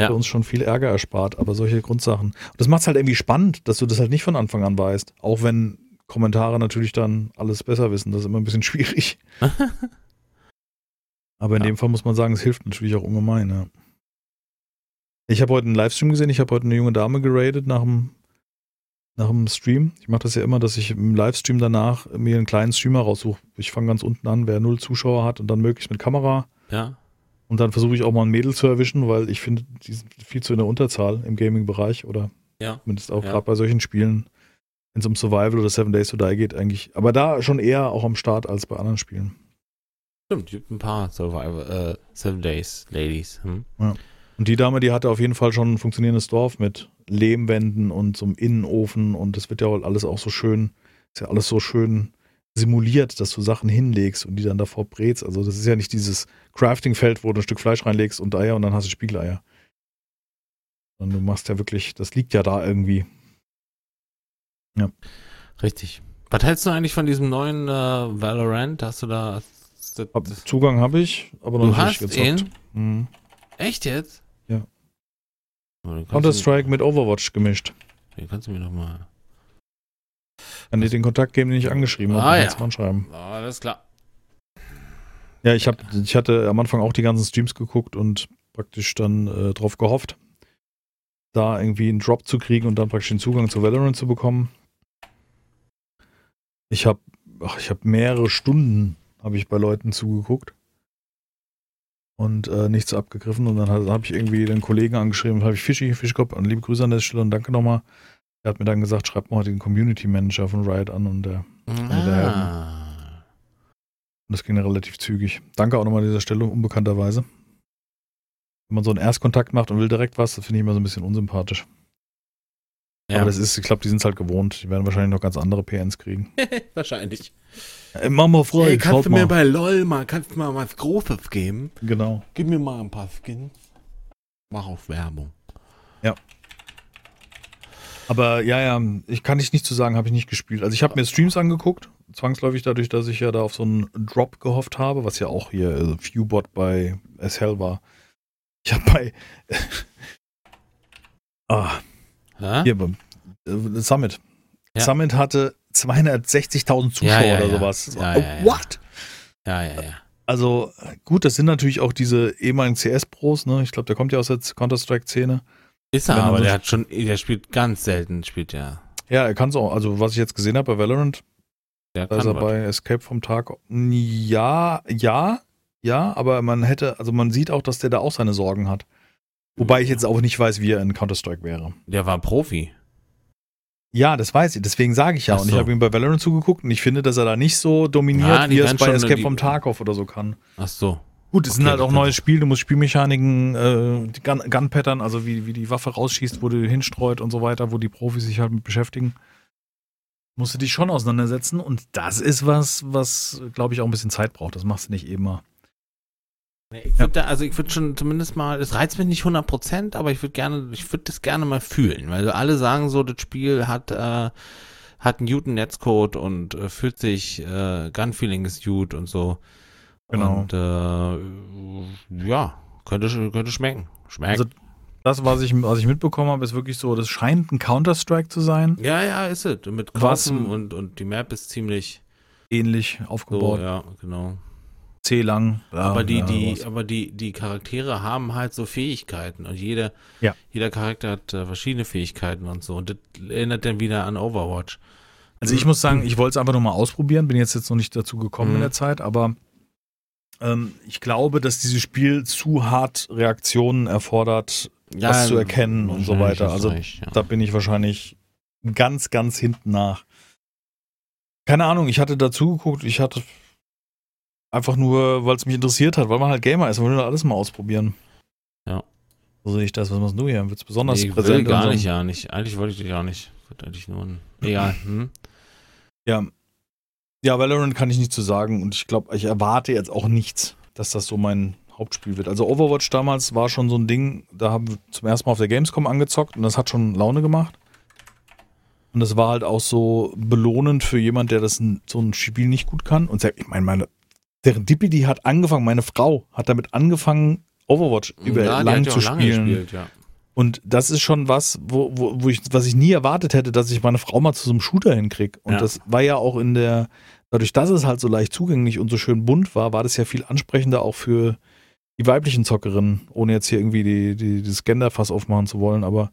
Ja. für uns schon viel Ärger erspart. Aber solche Grundsachen. Und das macht es halt irgendwie spannend, dass du das halt nicht von Anfang an weißt. Auch wenn Kommentare natürlich dann alles besser wissen. Das ist immer ein bisschen schwierig. Aber in Ja. dem Fall muss man sagen, es hilft natürlich auch ungemein. Ja. Ich habe heute einen Livestream gesehen. Ich habe heute eine junge Dame geradet nach dem, nach dem Stream. Ich mache das ja immer, dass ich im Livestream danach mir einen kleinen Streamer raussuche. Ich fange ganz unten an, wer null Zuschauer hat und dann möglichst mit Kamera. Ja, Und dann versuche ich auch mal ein Mädel zu erwischen, weil ich finde, die sind viel zu in der Unterzahl im Gaming-Bereich oder ja. zumindest auch Ja. gerade bei solchen Spielen, wenn es um Survival oder Seven Days to Die geht, eigentlich. Aber da schon eher auch am Start als bei anderen Spielen. Stimmt, gibt ein paar Survivor, äh, Seven Days Ladies. Hm? Und die Dame, die hatte auf jeden Fall schon ein funktionierendes Dorf mit Lehmwänden und so einem Innenofen und das wird ja wohl alles auch so schön, ist ja alles so schön simuliert, dass du Sachen hinlegst und die dann davor brätst. Also das ist ja nicht dieses Crafting-Feld, wo du ein Stück Fleisch reinlegst und Eier und dann hast du Spiegeleier. Sondern du machst ja wirklich, das liegt ja da irgendwie. Richtig. Was hältst du eigentlich von diesem neuen äh, Valorant? Hast du da. Das, Hab, Zugang habe ich, aber noch du nicht hast gezockt. ihn? Mhm. Echt jetzt? Ja. Counter-Strike mit Overwatch gemischt. Den kannst du mir noch mal. Kann dir den Kontakt geben, den ich angeschrieben habe. Ah, Kannst ja. du mal anschreiben. Ah, alles klar. Ja, ich, hab, ich hatte am Anfang auch die ganzen Streams geguckt und praktisch dann äh, drauf gehofft, da irgendwie einen Drop zu kriegen und dann praktisch den Zugang zu Valorant zu bekommen. Ich habe ich hab mehrere Stunden habe ich bei Leuten zugeguckt und äh, nichts abgegriffen und dann habe hab ich irgendwie den Kollegen angeschrieben, habe ich Fischi, Fischkopf, und liebe Grüße an der Stelle und danke nochmal. Er hat mir dann gesagt, schreib mal den Community Manager von Riot an und der Ah. Und das ging dann relativ zügig. Danke auch nochmal an dieser Stelle, unbekannterweise. Wenn man so einen Erstkontakt macht und will direkt was, das finde ich immer so ein bisschen unsympathisch. Ja, Aber das ist, ich glaube, die sind es halt gewohnt. Die werden wahrscheinlich noch ganz andere PNs kriegen. wahrscheinlich. Ey, mach mal frei, Hey, kannst du mir mal. bei LOL mal, kannst du mal was Großes geben? Genau. Gib mir mal ein paar Skins. Mach auf Werbung. Aber ja, ja, ich kann nicht nicht zu sagen, habe ich nicht gespielt. Also ich habe mir Streams angeguckt, zwangsläufig dadurch, dass ich ja da auf so einen Drop gehofft habe, was ja auch hier äh, Viewbot bei SL war. Ich habe bei ah, hier beim äh, Summit. Ja. Summit hatte 260.000 Zuschauer Ja, ja, oder sowas. Oh, what? ja, ja, ja. Also gut, das sind natürlich auch diese ehemaligen CS-Pros, ne? Ich glaube, der kommt ja aus der Counter-Strike-Szene. Ist er, er aber so- der hat schon, der spielt ganz selten, spielt der. Ja, er kann es auch. Also, was ich jetzt gesehen habe bei Valorant, Der da ist er was. bei Escape vom Tag. Ja, ja, ja, aber man hätte, also man sieht auch, dass der da auch seine Sorgen hat. Wobei ich jetzt auch nicht weiß, wie er in Counter-Strike wäre. Der war Profi. Ja, das weiß ich, deswegen sage ich ja. Ach Und ich so. habe ihm bei Valorant zugeguckt und ich finde, dass er da nicht so dominiert, Ja, wie er es bei Escape die- vom Tarkov oder so kann. Ach so. Gut, es Okay, sind halt auch das- neue Spiele, du musst Spielmechaniken, äh, die Gun- Gun-Pattern, also wie, wie die Waffe rausschießt, wo du hinstreut und so weiter, wo die Profis sich halt mit beschäftigen. Musst du dich schon auseinandersetzen und das ist was, was, glaube ich, auch ein bisschen Zeit braucht. Das machst du nicht eben mal. Nee, Ich würd da, also ich würde schon zumindest mal, es reizt mich nicht 100%, aber ich würde gerne, ich würde das gerne mal fühlen, weil alle sagen so, das Spiel hat, äh, hat einen guten Netzcode und äh, fühlt sich, äh, Gunfeeling ist gut und so. Genau. Und äh, ja, könnte, könnte schmecken. Schmeckt. Also das, was ich, was ich mitbekommen habe, ist wirklich so, das scheint ein Counter-Strike zu sein. ja, ja, ist es. Mit Kaufen und, und die Map ist ziemlich Ähnlich so, aufgebaut. ja, genau. C lang. aber die, ja, die, aber die, die Charaktere haben halt so Fähigkeiten und jeder, Ja. jeder Charakter hat äh, verschiedene Fähigkeiten und so. Und das erinnert dann wieder an Overwatch. Also ich muss sagen, ich wollte es einfach nur mal ausprobieren, bin jetzt jetzt noch nicht dazu gekommen Mhm. in der Zeit, aber ähm, ich glaube, dass dieses Spiel zu hart Reaktionen erfordert, was zu erkennen und so weiter. Also recht, ja. da bin ich wahrscheinlich ganz, ganz hinten nach. Keine Ahnung, ich hatte dazu geguckt, ich hatte einfach nur, weil es mich interessiert hat, weil man halt Gamer ist, man will alles mal ausprobieren. Ja. So sehe ich das. Was machst du hier? Wird's besonders nee, ich präsent? will gar nicht, ja nicht. Eigentlich wollte ich das gar nicht. Ich wollte eigentlich nur ein, egal. Hm? Ja. Ja, Valorant kann ich nicht zu sagen und ich glaube, ich erwarte jetzt auch nichts, dass das so mein Hauptspiel wird. Also Overwatch damals war schon so ein Ding, da haben wir zum ersten Mal auf der Gamescom angezockt und das hat schon Laune gemacht. Und das war halt auch so belohnend für jemand, der das so ein Spiel nicht gut kann. Und ich meine, meine, die hat angefangen, meine Frau hat damit angefangen, Overwatch über ja, lang zu spielen. gespielt, ja. Und das ist schon was, wo, wo, wo ich, was ich nie erwartet hätte, dass ich meine Frau mal zu so einem Shooter hinkriege. Und Ja. das war ja auch in der, dadurch, dass es halt so leicht zugänglich und so schön bunt war, war das ja viel ansprechender auch für die weiblichen Zockerinnen, ohne jetzt hier irgendwie die, die, das Genderfass aufmachen zu wollen. Aber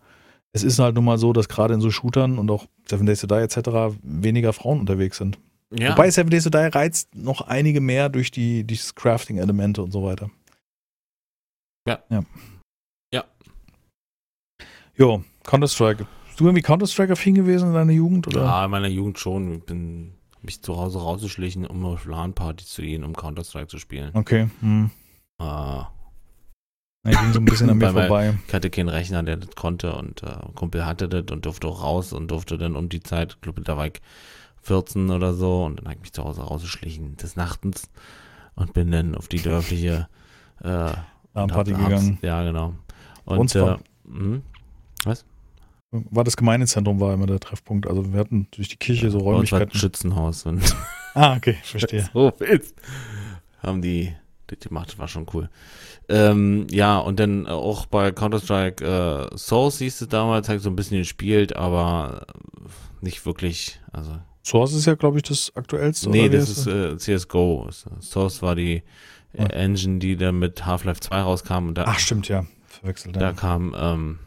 es ist halt nun mal so, dass gerade in so Shootern und auch Seven Days to Die etc. weniger Frauen unterwegs sind. ja. Wobei Seven Days to Die reizt noch einige mehr durch die, dieses Crafting-Elemente und so weiter. Ja. Ja. Ja. Jo, Counter-Strike. Bist du irgendwie Counter-Strike-affin gewesen in deiner Jugend? Oder? Ja, in meiner Jugend schon. Ich bin mich zu Hause rausgeschlichen, um auf LAN-Partys zu gehen, um Counter-Strike zu spielen. Okay. Hm. Ah, Ich ging so ein bisschen an mir Bei mir- vorbei. ich hatte keinen Rechner, der das konnte und äh, Kumpel hatte das und durfte auch raus und durfte dann um die Zeit, ich glaube, da war ich 14 oder so und dann habe ich mich zu Hause rausgeschlichen des Nachtens und bin dann auf die dörfliche äh, und Party gegangen. Ja, genau. Uns Und äh, hm, War das Gemeindezentrum war immer der Treffpunkt. Also wir hatten durch die Kirche so bei uns Räumlichkeiten. Schützenhaus und Ah, okay, verstehe. so willst. Haben die gemacht, das war schon cool. Ähm, ja, und dann auch bei Counter-Strike äh, Source hieß es damals, ich so ein bisschen gespielt, aber nicht wirklich. Also, Source ist ja, glaube ich, das aktuellste. nee, das ist äh, CSGO. Source war die äh. Engine, die dann mit Half-Life 2 rauskam und da, Ach, stimmt, ja. Verwechselt. da Ja. kam, ähm,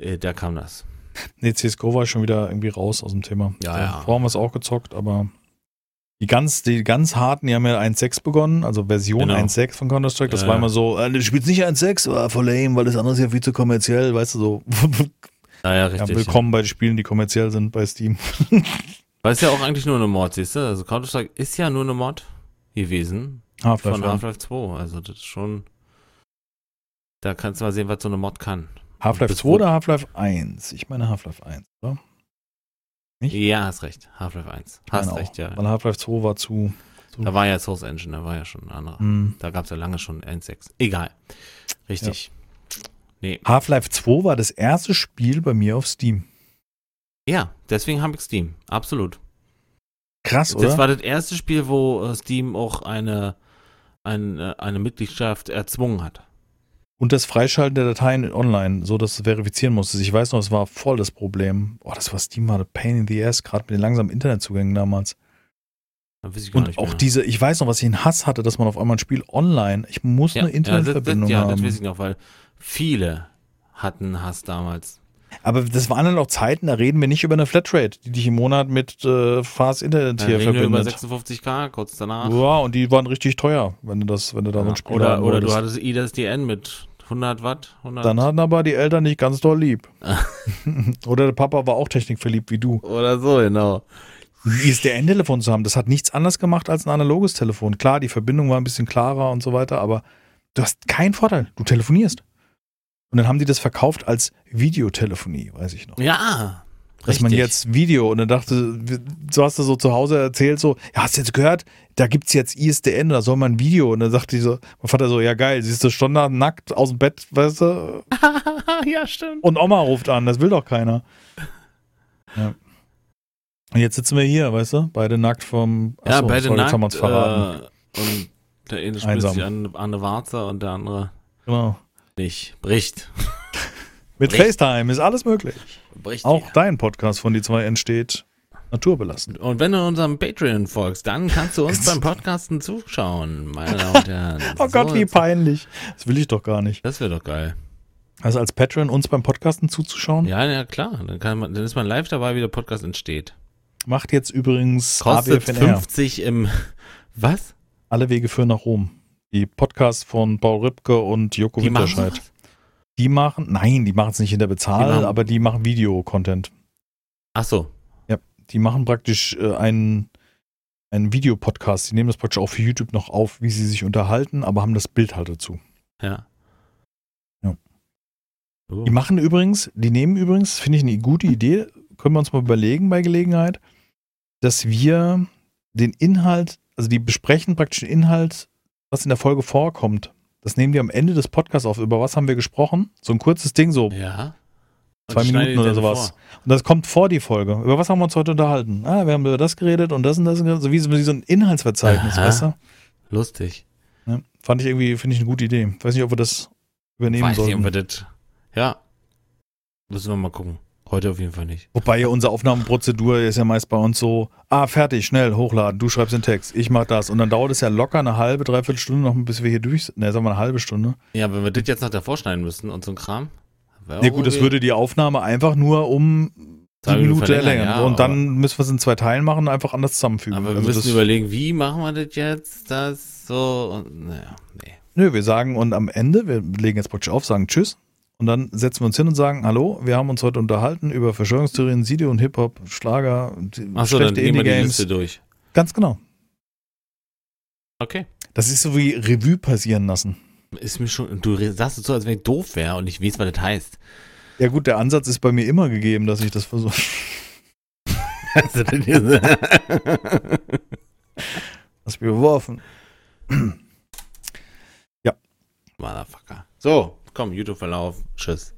äh, da kam das. Nee, CSGO war schon wieder irgendwie raus aus dem Thema. Ja, Da- ja. Vorher haben wir es auch gezockt, aber die ganz, die ganz harten, die haben ja 1.6 begonnen, also Version Genau. 1.6 von Counter-Strike. Das Ja, war ja. immer so, äh, du spielst nicht 1.6, war voll lame, weil das andere ist ja viel zu kommerziell, weißt du, so. Naja, ja, richtig. willkommen bei den Spielen, die kommerziell sind bei Steam. Weil es ja auch eigentlich nur eine Mod, siehst du? Also Counter-Strike ist ja nur eine Mod gewesen. Half-Life. von ja. Half-Life 2. Also das ist schon. Da kannst du mal sehen, was so eine Mod kann. Half-Life Das 2 wurde- oder Half-Life 1? Ich meine Half-Life 1, oder? Nicht? Ja, hast recht. Half-Life 1. Ich Hast meine recht, auch, ja. Weil Half-Life 2 war zu. zu Da war ja Source Engine, da war ja schon ein anderer. Hm. Da gab es ja lange schon 1.6. Egal. Richtig. Nee. Half-Life 2 war das erste Spiel bei mir auf Steam. Ja, deswegen habe ich Steam. Absolut. Krass, oder? Das war das erste Spiel, wo äh, Steam auch eine, eine, eine Mitgliedschaft erzwungen hat. Und das Freischalten der Dateien online, so dass du verifizieren musstest. Ich weiß noch, es war voll das Problem. Oh, das war Steam, war Pain in the ass, gerade mit den langsamen Internetzugängen damals. Da weiß ich gar Und auch mehr. diese, ich weiß noch, was ich in Hass hatte, dass man auf einmal ein Spiel online, ich muss ja, eine Internetverbindung ja, das, das, ja, haben. das weiß ich noch, weil viele hatten hast damals. Aber das waren dann auch Zeiten, da reden wir nicht über eine Flatrate, die dich im Monat mit äh, Fast Internet hier reden wir über verbindet. 56k kurz danach. Ja, und die waren richtig teuer, wenn du das, wenn du da so ein Spiel oder, oder du hattest IDSDN mit 100 Watt. 100 Dann hatten aber die Eltern nicht ganz doll lieb. oder der Papa war auch technikverliebt wie du. oder so, genau. Ein ISDN-Telefon zu haben, das hat nichts anderes gemacht als ein analoges Telefon. Klar, die Verbindung war ein bisschen klarer und so weiter, aber du hast keinen Vorteil. Du telefonierst. Und dann haben die das verkauft als Videotelefonie, weiß ich noch. Ja. Dass man richtig. jetzt Video und dann dachte, so hast du so zu Hause erzählt, so, ja, hast du jetzt gehört, da gibt's jetzt ISDN, da soll man ein Video. Und dann sagte die so, mein Vater so, ja geil, siehst du schon da nackt aus dem Bett, weißt du? ja, stimmt. Und Oma ruft an, das will doch keiner. Ja. Und jetzt sitzen wir hier, weißt du, beide nackt vom, Ja, Achso, beide sorry, nackt. haben uns verraten. Äh, und der eine Einsam. sich an, an eine Warze und der andere Genau. nicht. Bricht. Mit Richtig. FaceTime ist alles möglich. Bricht Auch dein Podcast von die zwei entsteht naturbelassen. Und wenn du unserem Patreon folgst, dann kannst du uns beim Podcasten zuschauen, meine Damen und Herren. Oh Gott, So, wie peinlich. Das will ich doch gar nicht. Das wäre doch geil. Also als Patreon uns beim Podcasten zuzuschauen, Ja, ja, klar. Dann, kann man, dann ist man live dabei, wie der Podcast entsteht. macht jetzt übrigens Kostet AWFNR. 50 im. Was? Alle Wege führen nach Rom. Die Podcasts von Paul Ripke und Joko Die Winterscheid. Die machen, nein, die machen es nicht in der Bezahl, Die machen- aber die machen Video-Content. Ach so. Die machen praktisch äh, einen, einen Videopodcast. Die nehmen das praktisch auch für YouTube noch auf, wie sie sich unterhalten, aber haben das Bild halt dazu. Ja. Ja. Oh. Die machen übrigens, die nehmen übrigens, finde ich eine gute Idee, können wir uns mal überlegen bei Gelegenheit, dass wir den Inhalt, also die besprechen praktisch den Inhalt, was in der Folge vorkommt. Das nehmen wir am Ende des Podcasts auf. Über was haben wir gesprochen? So ein kurzes Ding, so Ja. Zwei Minuten oder sowas. vor. Und das kommt vor die Folge. Über was haben wir uns heute unterhalten? Ah, wir haben über das geredet und das und das. Und das. So wie so ein Inhaltsverzeichnis, Aha. weißt du? Lustig. Ja, fand ich irgendwie, finde ich eine gute Idee. Weiß nicht, ob wir das übernehmen Weiß nicht, ob wir sollten. das. Ja. Müssen wir mal gucken. Heute auf jeden Fall nicht. Wobei ja unsere Aufnahmeprozedur ist ja meist bei uns so, ah, fertig, schnell, hochladen, du schreibst den Text, ich mach das. Und dann dauert es ja locker eine halbe, dreiviertel Stunde noch, bis wir hier durch sind. Ne, sagen wir eine halbe Stunde. Ja, wenn wir das jetzt noch davor schneiden müssten und so ein Kram. Ja auch gut, das würde die Aufnahme einfach nur um die Minuten Minute erlängern. ja, und dann müssen wir es in zwei Teilen machen und einfach anders zusammenfügen. Aber wir Also müssen überlegen, wie machen wir das jetzt? Das so. Und, naja, nee. Nö, wir sagen und am Ende, wir legen jetzt praktisch auf, sagen Tschüss und dann setzen wir uns hin und sagen, hallo, wir haben uns heute unterhalten über Verschwörungstheorien, Sido und Hip-Hop, Schlager, Achso, dann schlechte gehen wir die. Liste durch. Ganz genau. Okay. Das ist so wie Revue passieren lassen. Ist mir schon, du sagst es so, als wenn ich doof wäre und ich weiß, was das heißt. Ja gut, der Ansatz ist bei mir immer gegeben, dass ich das versuche. Hast du mir geworfen. Motherfucker. So, komm, YouTube-Verlauf. Tschüss.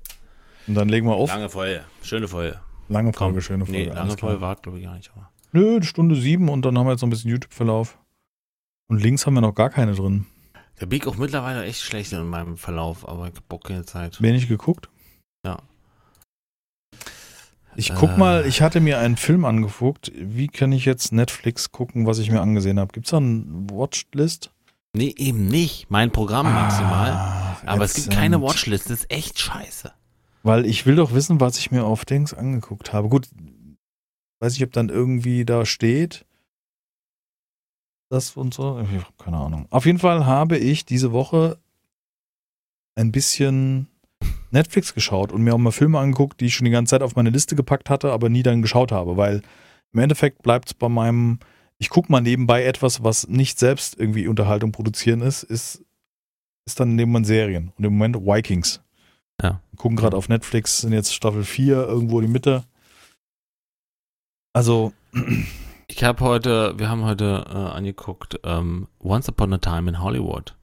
Und dann legen wir auf. Lange Folge. Schöne Folge. Lange Komm. Folge, schöne Folge. Nee, lange. Folge war, glaube ich, gar nicht. Aber. Nö, Stunde sieben und dann haben wir jetzt noch ein bisschen YouTube-Verlauf. Und links haben wir noch gar keine drin. Der biegt auch mittlerweile echt schlecht in meinem Verlauf, aber ich hab Bock keine Zeit. Wenig geguckt. Ja. Ich guck Äh. mal, ich hatte mir einen Film angeguckt. Wie kann ich jetzt Netflix gucken, was ich mir angesehen habe? Gibt es da eine Watchlist? Nee, eben nicht. Mein Programm maximal. Ah, aber es gibt keine Watchlist. Das ist echt scheiße. Weil ich will doch wissen, was ich mir auf Dings angeguckt habe. Gut, weiß ich, ob dann irgendwie da steht. Das und so. Ich keine Ahnung. Auf jeden Fall habe ich diese Woche ein bisschen Netflix geschaut und mir auch mal Filme angeguckt, die ich schon die ganze Zeit auf meine Liste gepackt hatte, aber nie dann geschaut habe, weil im Endeffekt bleibt es bei meinem, ich gucke mal nebenbei etwas, was nicht selbst irgendwie Unterhaltung produzieren ist, ist, ist dann nebenan Serien. Und im Moment Vikings. Ja. Wir gucken gerade auf Netflix, sind jetzt Staffel 4, irgendwo in die Mitte. Also, Ich habe heute, wir haben heute äh, angeguckt, ähm, Once Upon a Time in Hollywood.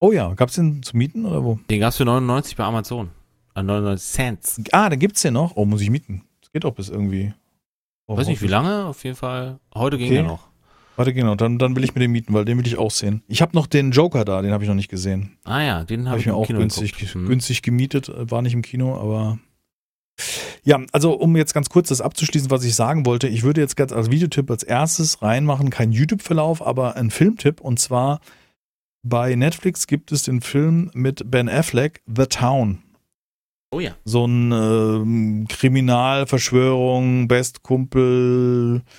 oh ja, gab es den zu mieten oder wo? Den gab's für 99 bei Amazon. Äh, 99 Cents. Ah, da gibt's den noch. Oh, muss ich mieten. Das geht doch bis irgendwie. Oh, Weiß nicht wie lange, auf jeden Fall. Heute ging Okay. er noch. Warte, genau, dann, dann will ich mir den mieten, weil den will ich auch sehen. Ich habe noch den Joker da, den habe ich noch nicht gesehen. Ah ja, den Habe habe ich mir auch Kino günstig. Hm. günstig gemietet, äh, war nicht im Kino, aber. Ja, also um jetzt ganz kurz das abzuschließen, was ich sagen wollte, ich würde jetzt ganz als Videotipp als erstes reinmachen, kein YouTube-Verlauf, aber ein Filmtipp und zwar bei Netflix gibt es den Film mit Ben Affleck, The Town. Oh ja. So ein ähm, Kriminalverschwörung, Bestkumpel, äh,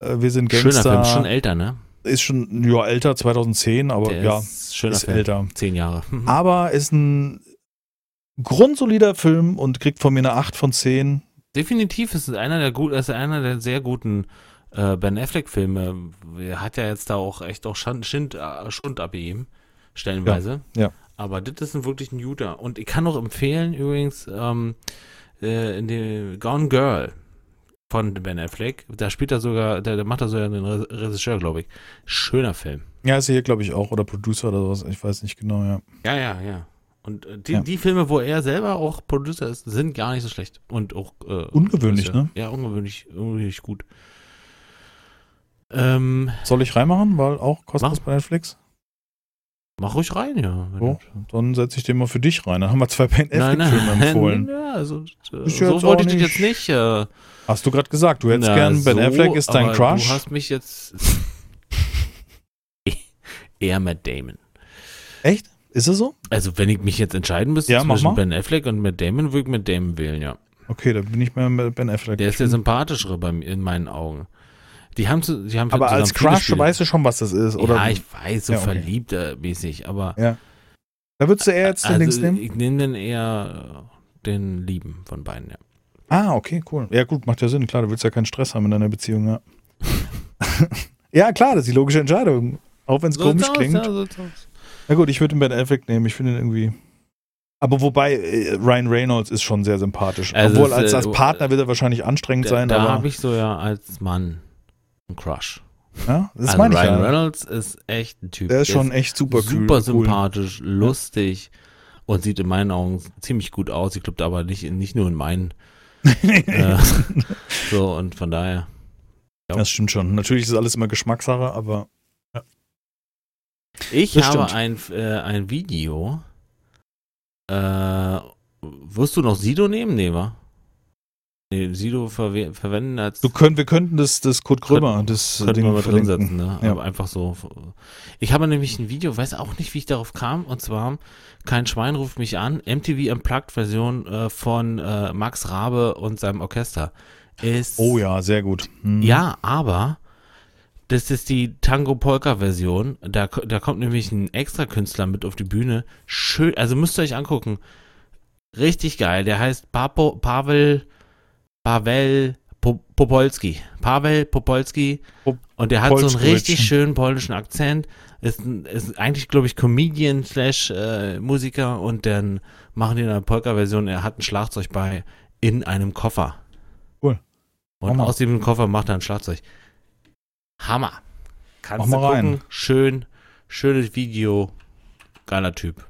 wir sind Gangster. Schöner Film, schon älter, ne? Ist schon, ja, älter, 2010, aber Der ja, ist schöner ist Film. älter. Zehn Jahre. Aber ist ein grundsolider Film und kriegt von mir eine 8 von 10. Definitiv ist es einer der gut, ist einer der sehr guten äh, Ben Affleck Filme. Er hat ja jetzt da auch echt auch Schand, Schund, äh, Schund ab ihm, stellenweise. Ja, ja. Aber das ist ein wirklich ein guter. Und ich kann auch empfehlen übrigens ähm, äh, in dem Gone Girl von Ben Affleck. Da spielt er sogar, da, macht er sogar den Re Regisseur, glaube ich. Schöner Film. Ja, ist er hier, glaube ich, auch. Oder Producer oder sowas. Ich weiß nicht genau, ja. Ja, ja, ja. Und äh, die, Ja. die Filme, wo er selber auch Producer ist, sind gar nicht so schlecht. Und auch äh, Ungewöhnlich, Regisseur. ne? Ja, ungewöhnlich, ungewöhnlich gut. Ähm, Soll ich reinmachen? Weil auch kostenlos bei Netflix? mach ruhig rein, ja. So, dann setze ich den mal für dich rein. Dann haben wir zwei Ben Nein, Affleck-Filme nein, empfohlen. Ja, also, äh, so wollte ich dich jetzt nicht. Äh, Hast du gerade gesagt, du hättest na, gern Ben so, Affleck ist dein Crush. Du hast mich jetzt. Eher Matt Damon. Echt? Ist es so? Also, wenn ich mich jetzt entscheiden müsste Ja, zwischen. Ben Affleck und Matt Damon, würde ich Matt Damon wählen, ja. Okay, dann bin ich mal mit Ben Affleck. Der ist der sympathischere bei mir, in meinen Augen. Die haben, zu, die haben aber als Crush weißt du schon, was das ist, oder? Ja, ich weiß, so Ja, okay. verliebt mäßig, aber. da würdest du eher jetzt den also, Links nehmen? ich nehme dann eher den Lieben von beiden, ja. Ah, okay, cool. Ja, gut, macht ja Sinn. Klar, du willst ja keinen Stress haben in deiner Beziehung, ja. ja, klar, das ist die logische Entscheidung. Auch wenn es komisch sieht's aus, klingt. Ja, so. Na gut, ich würde den Ben Affleck nehmen. Ich finde ihn irgendwie. Aber wobei, äh, Ryan Reynolds ist schon sehr sympathisch. Also Obwohl, es, als, äh, als Partner wird er wahrscheinlich anstrengend Da, sein, da habe ich so ja als Mann einen Crush. ja, das also meine ich Ryan ja. Reynolds ist echt ein Typ. Der ist schon echt super, super cool. sympathisch, lustig und sieht in meinen Augen ziemlich gut aus. Ich glaube aber nicht, nicht nur in meinen. Äh, so, und von daher. Das stimmt schon. Natürlich ist alles immer Geschmackssache, aber. Ich Das habe stimmt. ein, äh, ein Video. Äh, wirst du noch Sido nehmen? Wa? Nee, Sido verwe verwenden als. Du könnt, wir könnten das, das Kurt Krömer, das Könnten Ding wir mal drin setzen, ne? Ja. Aber einfach so. Ich habe nämlich ein Video, weiß auch nicht, wie ich darauf kam. Und zwar, kein Schwein ruft mich an. MTV Unplugged-Version äh, von äh, Max Rabe und seinem Orchester. Ist, Oh ja, sehr gut. Hm. Ja, aber das ist die Tango-Polka-Version. Da, da kommt nämlich ein extra Künstler mit auf die Bühne. Schön, also müsst ihr euch angucken. Richtig geil. Der heißt Papo, Pavel, Pavel Po- Popolski. Pavel Popolski. Pop- Und der hat so einen richtig schönen polnischen Akzent. Ist, ist eigentlich, glaube ich, Comedian slash äh, Musiker. Und dann machen die eine Polka-Version. Er hat ein Schlagzeug bei in einem Koffer. Cool. Und Hammer. aus dem Koffer macht er ein Schlagzeug. Hammer. Kannst Mach du mal gucken. rein. Schön. Schönes Video. Geiler Typ.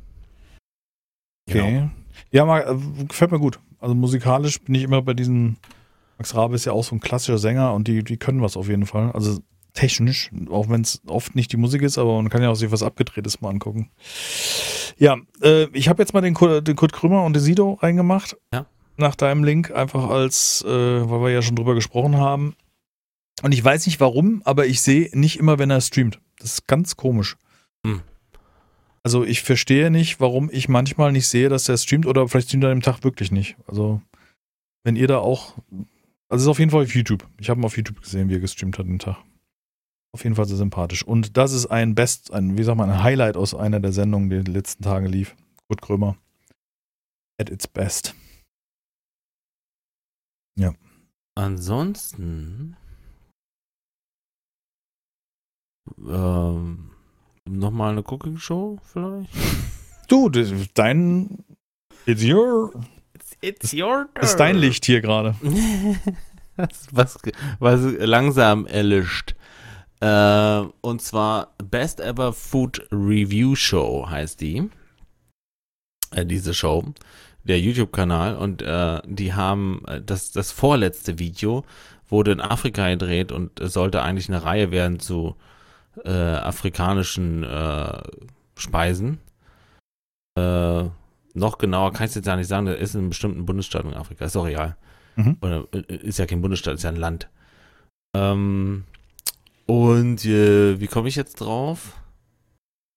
Genau. Okay. Ja, mal, äh, gefällt mir gut. Also musikalisch bin ich immer bei diesen. Max Rabe ist ja auch so ein klassischer Sänger und die, die können was auf jeden Fall. Also technisch, auch wenn es oft nicht die Musik ist, aber man kann ja auch sich was Abgedrehtes mal angucken. Ja, äh, ich habe jetzt mal den, Kurt- den Kurt Krümmer und den Sido reingemacht. Ja. Nach deinem Link, einfach als, äh, weil wir ja schon drüber gesprochen haben. Und ich weiß nicht warum, aber ich sehe nicht immer, wenn er streamt. Das ist ganz komisch. Hm. Also ich verstehe nicht, warum ich manchmal nicht sehe, dass der streamt oder vielleicht streamt er dem Tag wirklich nicht. Also wenn ihr da auch, also es ist auf jeden Fall auf YouTube. Ich habe ihn auf YouTube gesehen, wie er gestreamt hat den Tag. Auf jeden Fall sehr sympathisch. Und das ist ein Best, ein, wie sagt man, ein Highlight aus einer der Sendungen, die in den letzten Tagen lief. Kurt Krömer. At its best. Ansonsten. Ähm, Nochmal eine Cooking-Show vielleicht? Du, das- dein, it's your, It's your ist dein Licht hier gerade. was, was, langsam erlischt. Äh, und zwar Best Ever Food Review Show heißt die. Äh, diese Show. Der YouTube-Kanal. Und äh, die haben äh, das, das vorletzte Video wurde in Afrika gedreht und es sollte eigentlich eine Reihe werden zu äh, afrikanischen äh, Speisen. Äh, noch genauer kann ich es jetzt ja nicht sagen, das ist in einem bestimmten Bundesstaat in Afrika, ist auch real. Mhm. Oder äh, ist ja kein Bundesstaat, ist ja ein Land. Ähm, und äh, wie komme ich jetzt drauf?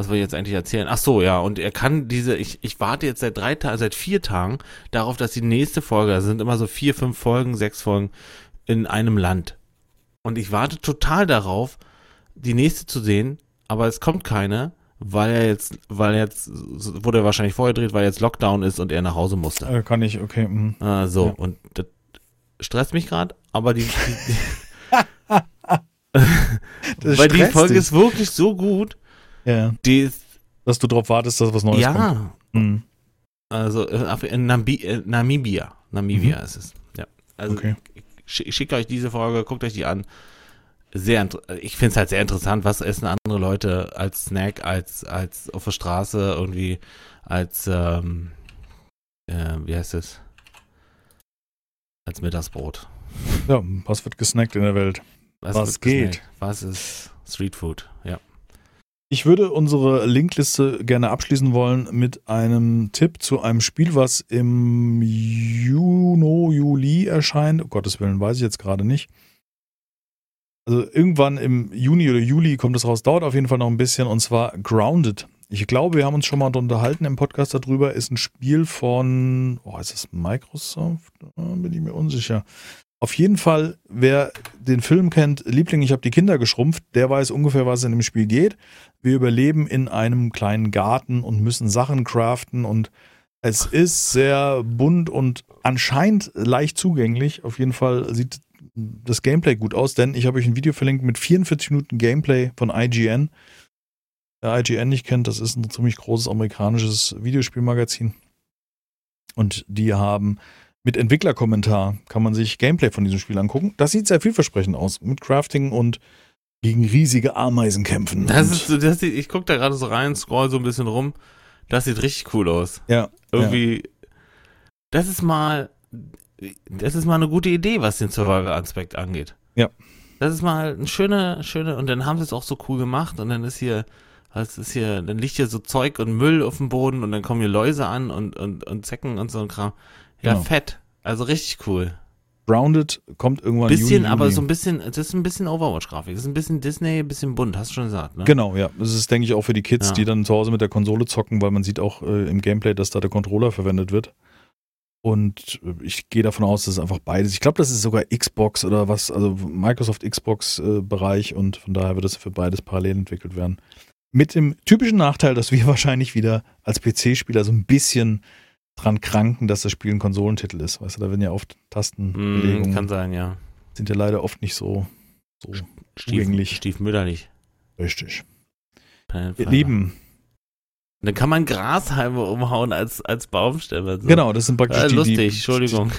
was will ich jetzt eigentlich erzählen? Ach so, ja, und er kann diese, ich, ich warte jetzt seit drei Tagen, seit vier Tagen darauf, dass die nächste Folge, das sind immer so vier, fünf Folgen, sechs Folgen in einem Land. Und ich warte total darauf, die nächste zu sehen, aber es kommt keine, weil er jetzt, weil jetzt, wurde er wahrscheinlich vorher dreht, weil jetzt Lockdown ist und er nach Hause musste. Äh, kann ich, okay. mm. Ah, so, Ja. und das stresst mich gerade, aber die, die, Das weil die Folge dich. ist wirklich so gut, Ja, die ist, dass du drauf wartest, dass was Neues kommt. ja, Mhm. also äh, in Nambi äh, Namibia, Namibia ist es, ja. Also Okay. ich, ich schicke euch diese Folge, guckt euch die an. Sehr, ich finde es halt sehr interessant, was essen andere Leute als Snack, als, als auf der Straße irgendwie, als, ähm, äh, wie heißt es? Als Mittagsbrot. Ja, was wird gesnackt in der Welt? Was wird geht? gesnackt? Was ist Streetfood? Ja. Ich würde unsere Linkliste gerne abschließen wollen mit einem Tipp zu einem Spiel, was im Juni, Juli erscheint. Um Gottes Willen, weiß ich jetzt gerade nicht. Also irgendwann im Juni oder Juli kommt es raus. Dauert auf jeden Fall noch ein bisschen und zwar Grounded. Ich glaube, wir haben uns schon mal unterhalten im Podcast darüber. Ist ein Spiel von, oh, ist das Microsoft? Bin ich mir unsicher. Auf jeden Fall, wer den Film kennt, Liebling, ich habe die Kinder geschrumpft, der weiß ungefähr, was in dem Spiel geht. Wir überleben in einem kleinen Garten und müssen Sachen craften und es ist sehr bunt und anscheinend leicht zugänglich. Auf jeden Fall sieht das Gameplay gut aus, denn ich habe euch ein Video verlinkt mit 44 Minuten Gameplay von IGN. Wer IGN nicht kennt, das ist ein ziemlich großes amerikanisches Videospielmagazin. Und die haben mit Entwicklerkommentar kann man sich Gameplay von diesem Spiel angucken. Das sieht sehr vielversprechend aus. Mit Crafting und gegen riesige Ameisen kämpfen. Das ist, das sieht, ich gucke da gerade so rein, scroll so ein bisschen rum. Das sieht richtig cool aus. ja, Irgendwie, das ist mal, das ist mal eine gute Idee, was den Survival-Aspekt angeht. Ja. Das ist mal eine schöne, schöne, und dann haben sie es auch so cool gemacht und dann ist hier, was ist hier, dann liegt hier so Zeug und Müll auf dem Boden und dann kommen hier Läuse an und, und, und Zecken und so ein Kram. Ja, Genau. fett. Also richtig cool. Grounded kommt irgendwann Bisschen, Juni, aber Juli. so ein bisschen, das ist ein bisschen Overwatch-Grafik. Das ist ein bisschen Disney, ein bisschen bunt, hast du schon gesagt, ne? Genau, ja. Das ist, denke ich, auch für die Kids, Ja. die dann zu Hause mit der Konsole zocken, weil man sieht auch äh, im Gameplay, dass da der Controller verwendet wird. Und äh, ich gehe davon aus, dass es einfach beides. Ich glaube, das ist sogar Xbox oder was, also Microsoft Xbox äh, Bereich und von daher wird es für beides parallel entwickelt werden. Mit dem typischen Nachteil, dass wir wahrscheinlich wieder als PC-Spieler so ein bisschen dran kranken, dass das Spiel ein Konsolentitel ist. Weißt du, da werden ja oft Mm, Tastenbelegungen, kann sein, ja. sind ja leider oft nicht so, so Stief, Zugänglich. Stiefmütterlich. richtig. Planet Dann kann man Grashalme umhauen als, als Baumstämme. So. genau, das sind praktisch Äh, die, lustig, die, Entschuldigung.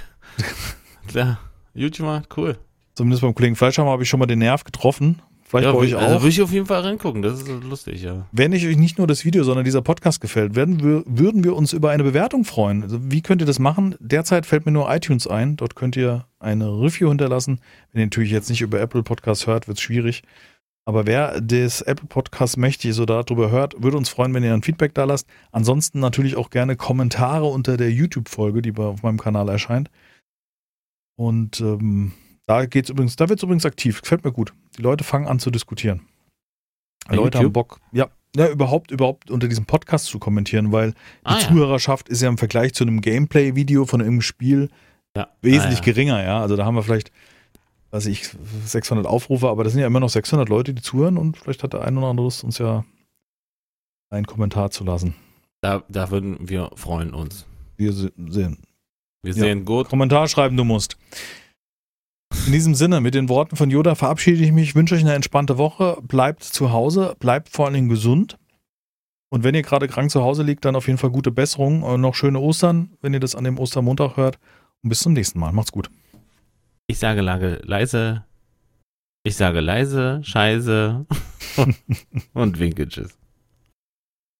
Klar, YouTuber, cool. Zumindest beim Kollegen Fleischhammer habe ich schon mal den Nerv getroffen. Vielleicht bei euch also auch. würde ich auf jeden Fall reingucken, das ist lustig, ja. Wenn euch nicht nur das Video, sondern dieser Podcast gefällt, werden wir, würden wir uns über eine Bewertung freuen. Also wie könnt ihr das machen? Derzeit fällt mir nur iTunes ein. Dort könnt ihr eine Review hinterlassen. Wenn ihr natürlich jetzt nicht über Apple Podcast hört, wird es schwierig. Aber wer das Apple Podcast mächtig so darüber hört, würde uns freuen, wenn ihr ein Feedback da lasst. Ansonsten natürlich auch gerne Kommentare unter der YouTube-Folge, die auf meinem Kanal erscheint. Und ähm, da geht's übrigens, da wird es übrigens aktiv. Gefällt mir gut. Die Leute fangen an zu diskutieren. Die Leute YouTube? haben Bock, ja, ja, überhaupt, überhaupt unter diesem Podcast zu kommentieren, weil die Ah, ja. Zuhörerschaft ist ja im Vergleich zu einem Gameplay-Video von irgendeinem Spiel ja. wesentlich ah, ja. geringer, ja. Also da haben wir vielleicht, weiß ich, 600 Aufrufe, aber das sind ja immer noch 600 Leute, die zuhören und vielleicht hat der ein oder andere Lust, uns ja einen Kommentar zu lassen. Da, da würden wir freuen uns. Wir se- sehen. Wir Ja. sehen gut. Kommentar schreiben, du musst. In diesem Sinne, mit den Worten von Yoda verabschiede ich mich, wünsche euch eine entspannte Woche, bleibt zu Hause, bleibt vor allen Dingen gesund. Und wenn ihr gerade krank zu Hause liegt, dann auf jeden Fall gute Besserung und noch schöne Ostern, wenn ihr das an dem Ostermontag hört. Und bis zum nächsten Mal. Macht's gut. Ich sage lage, leise. Ich sage leise, scheiße und winke tschüss.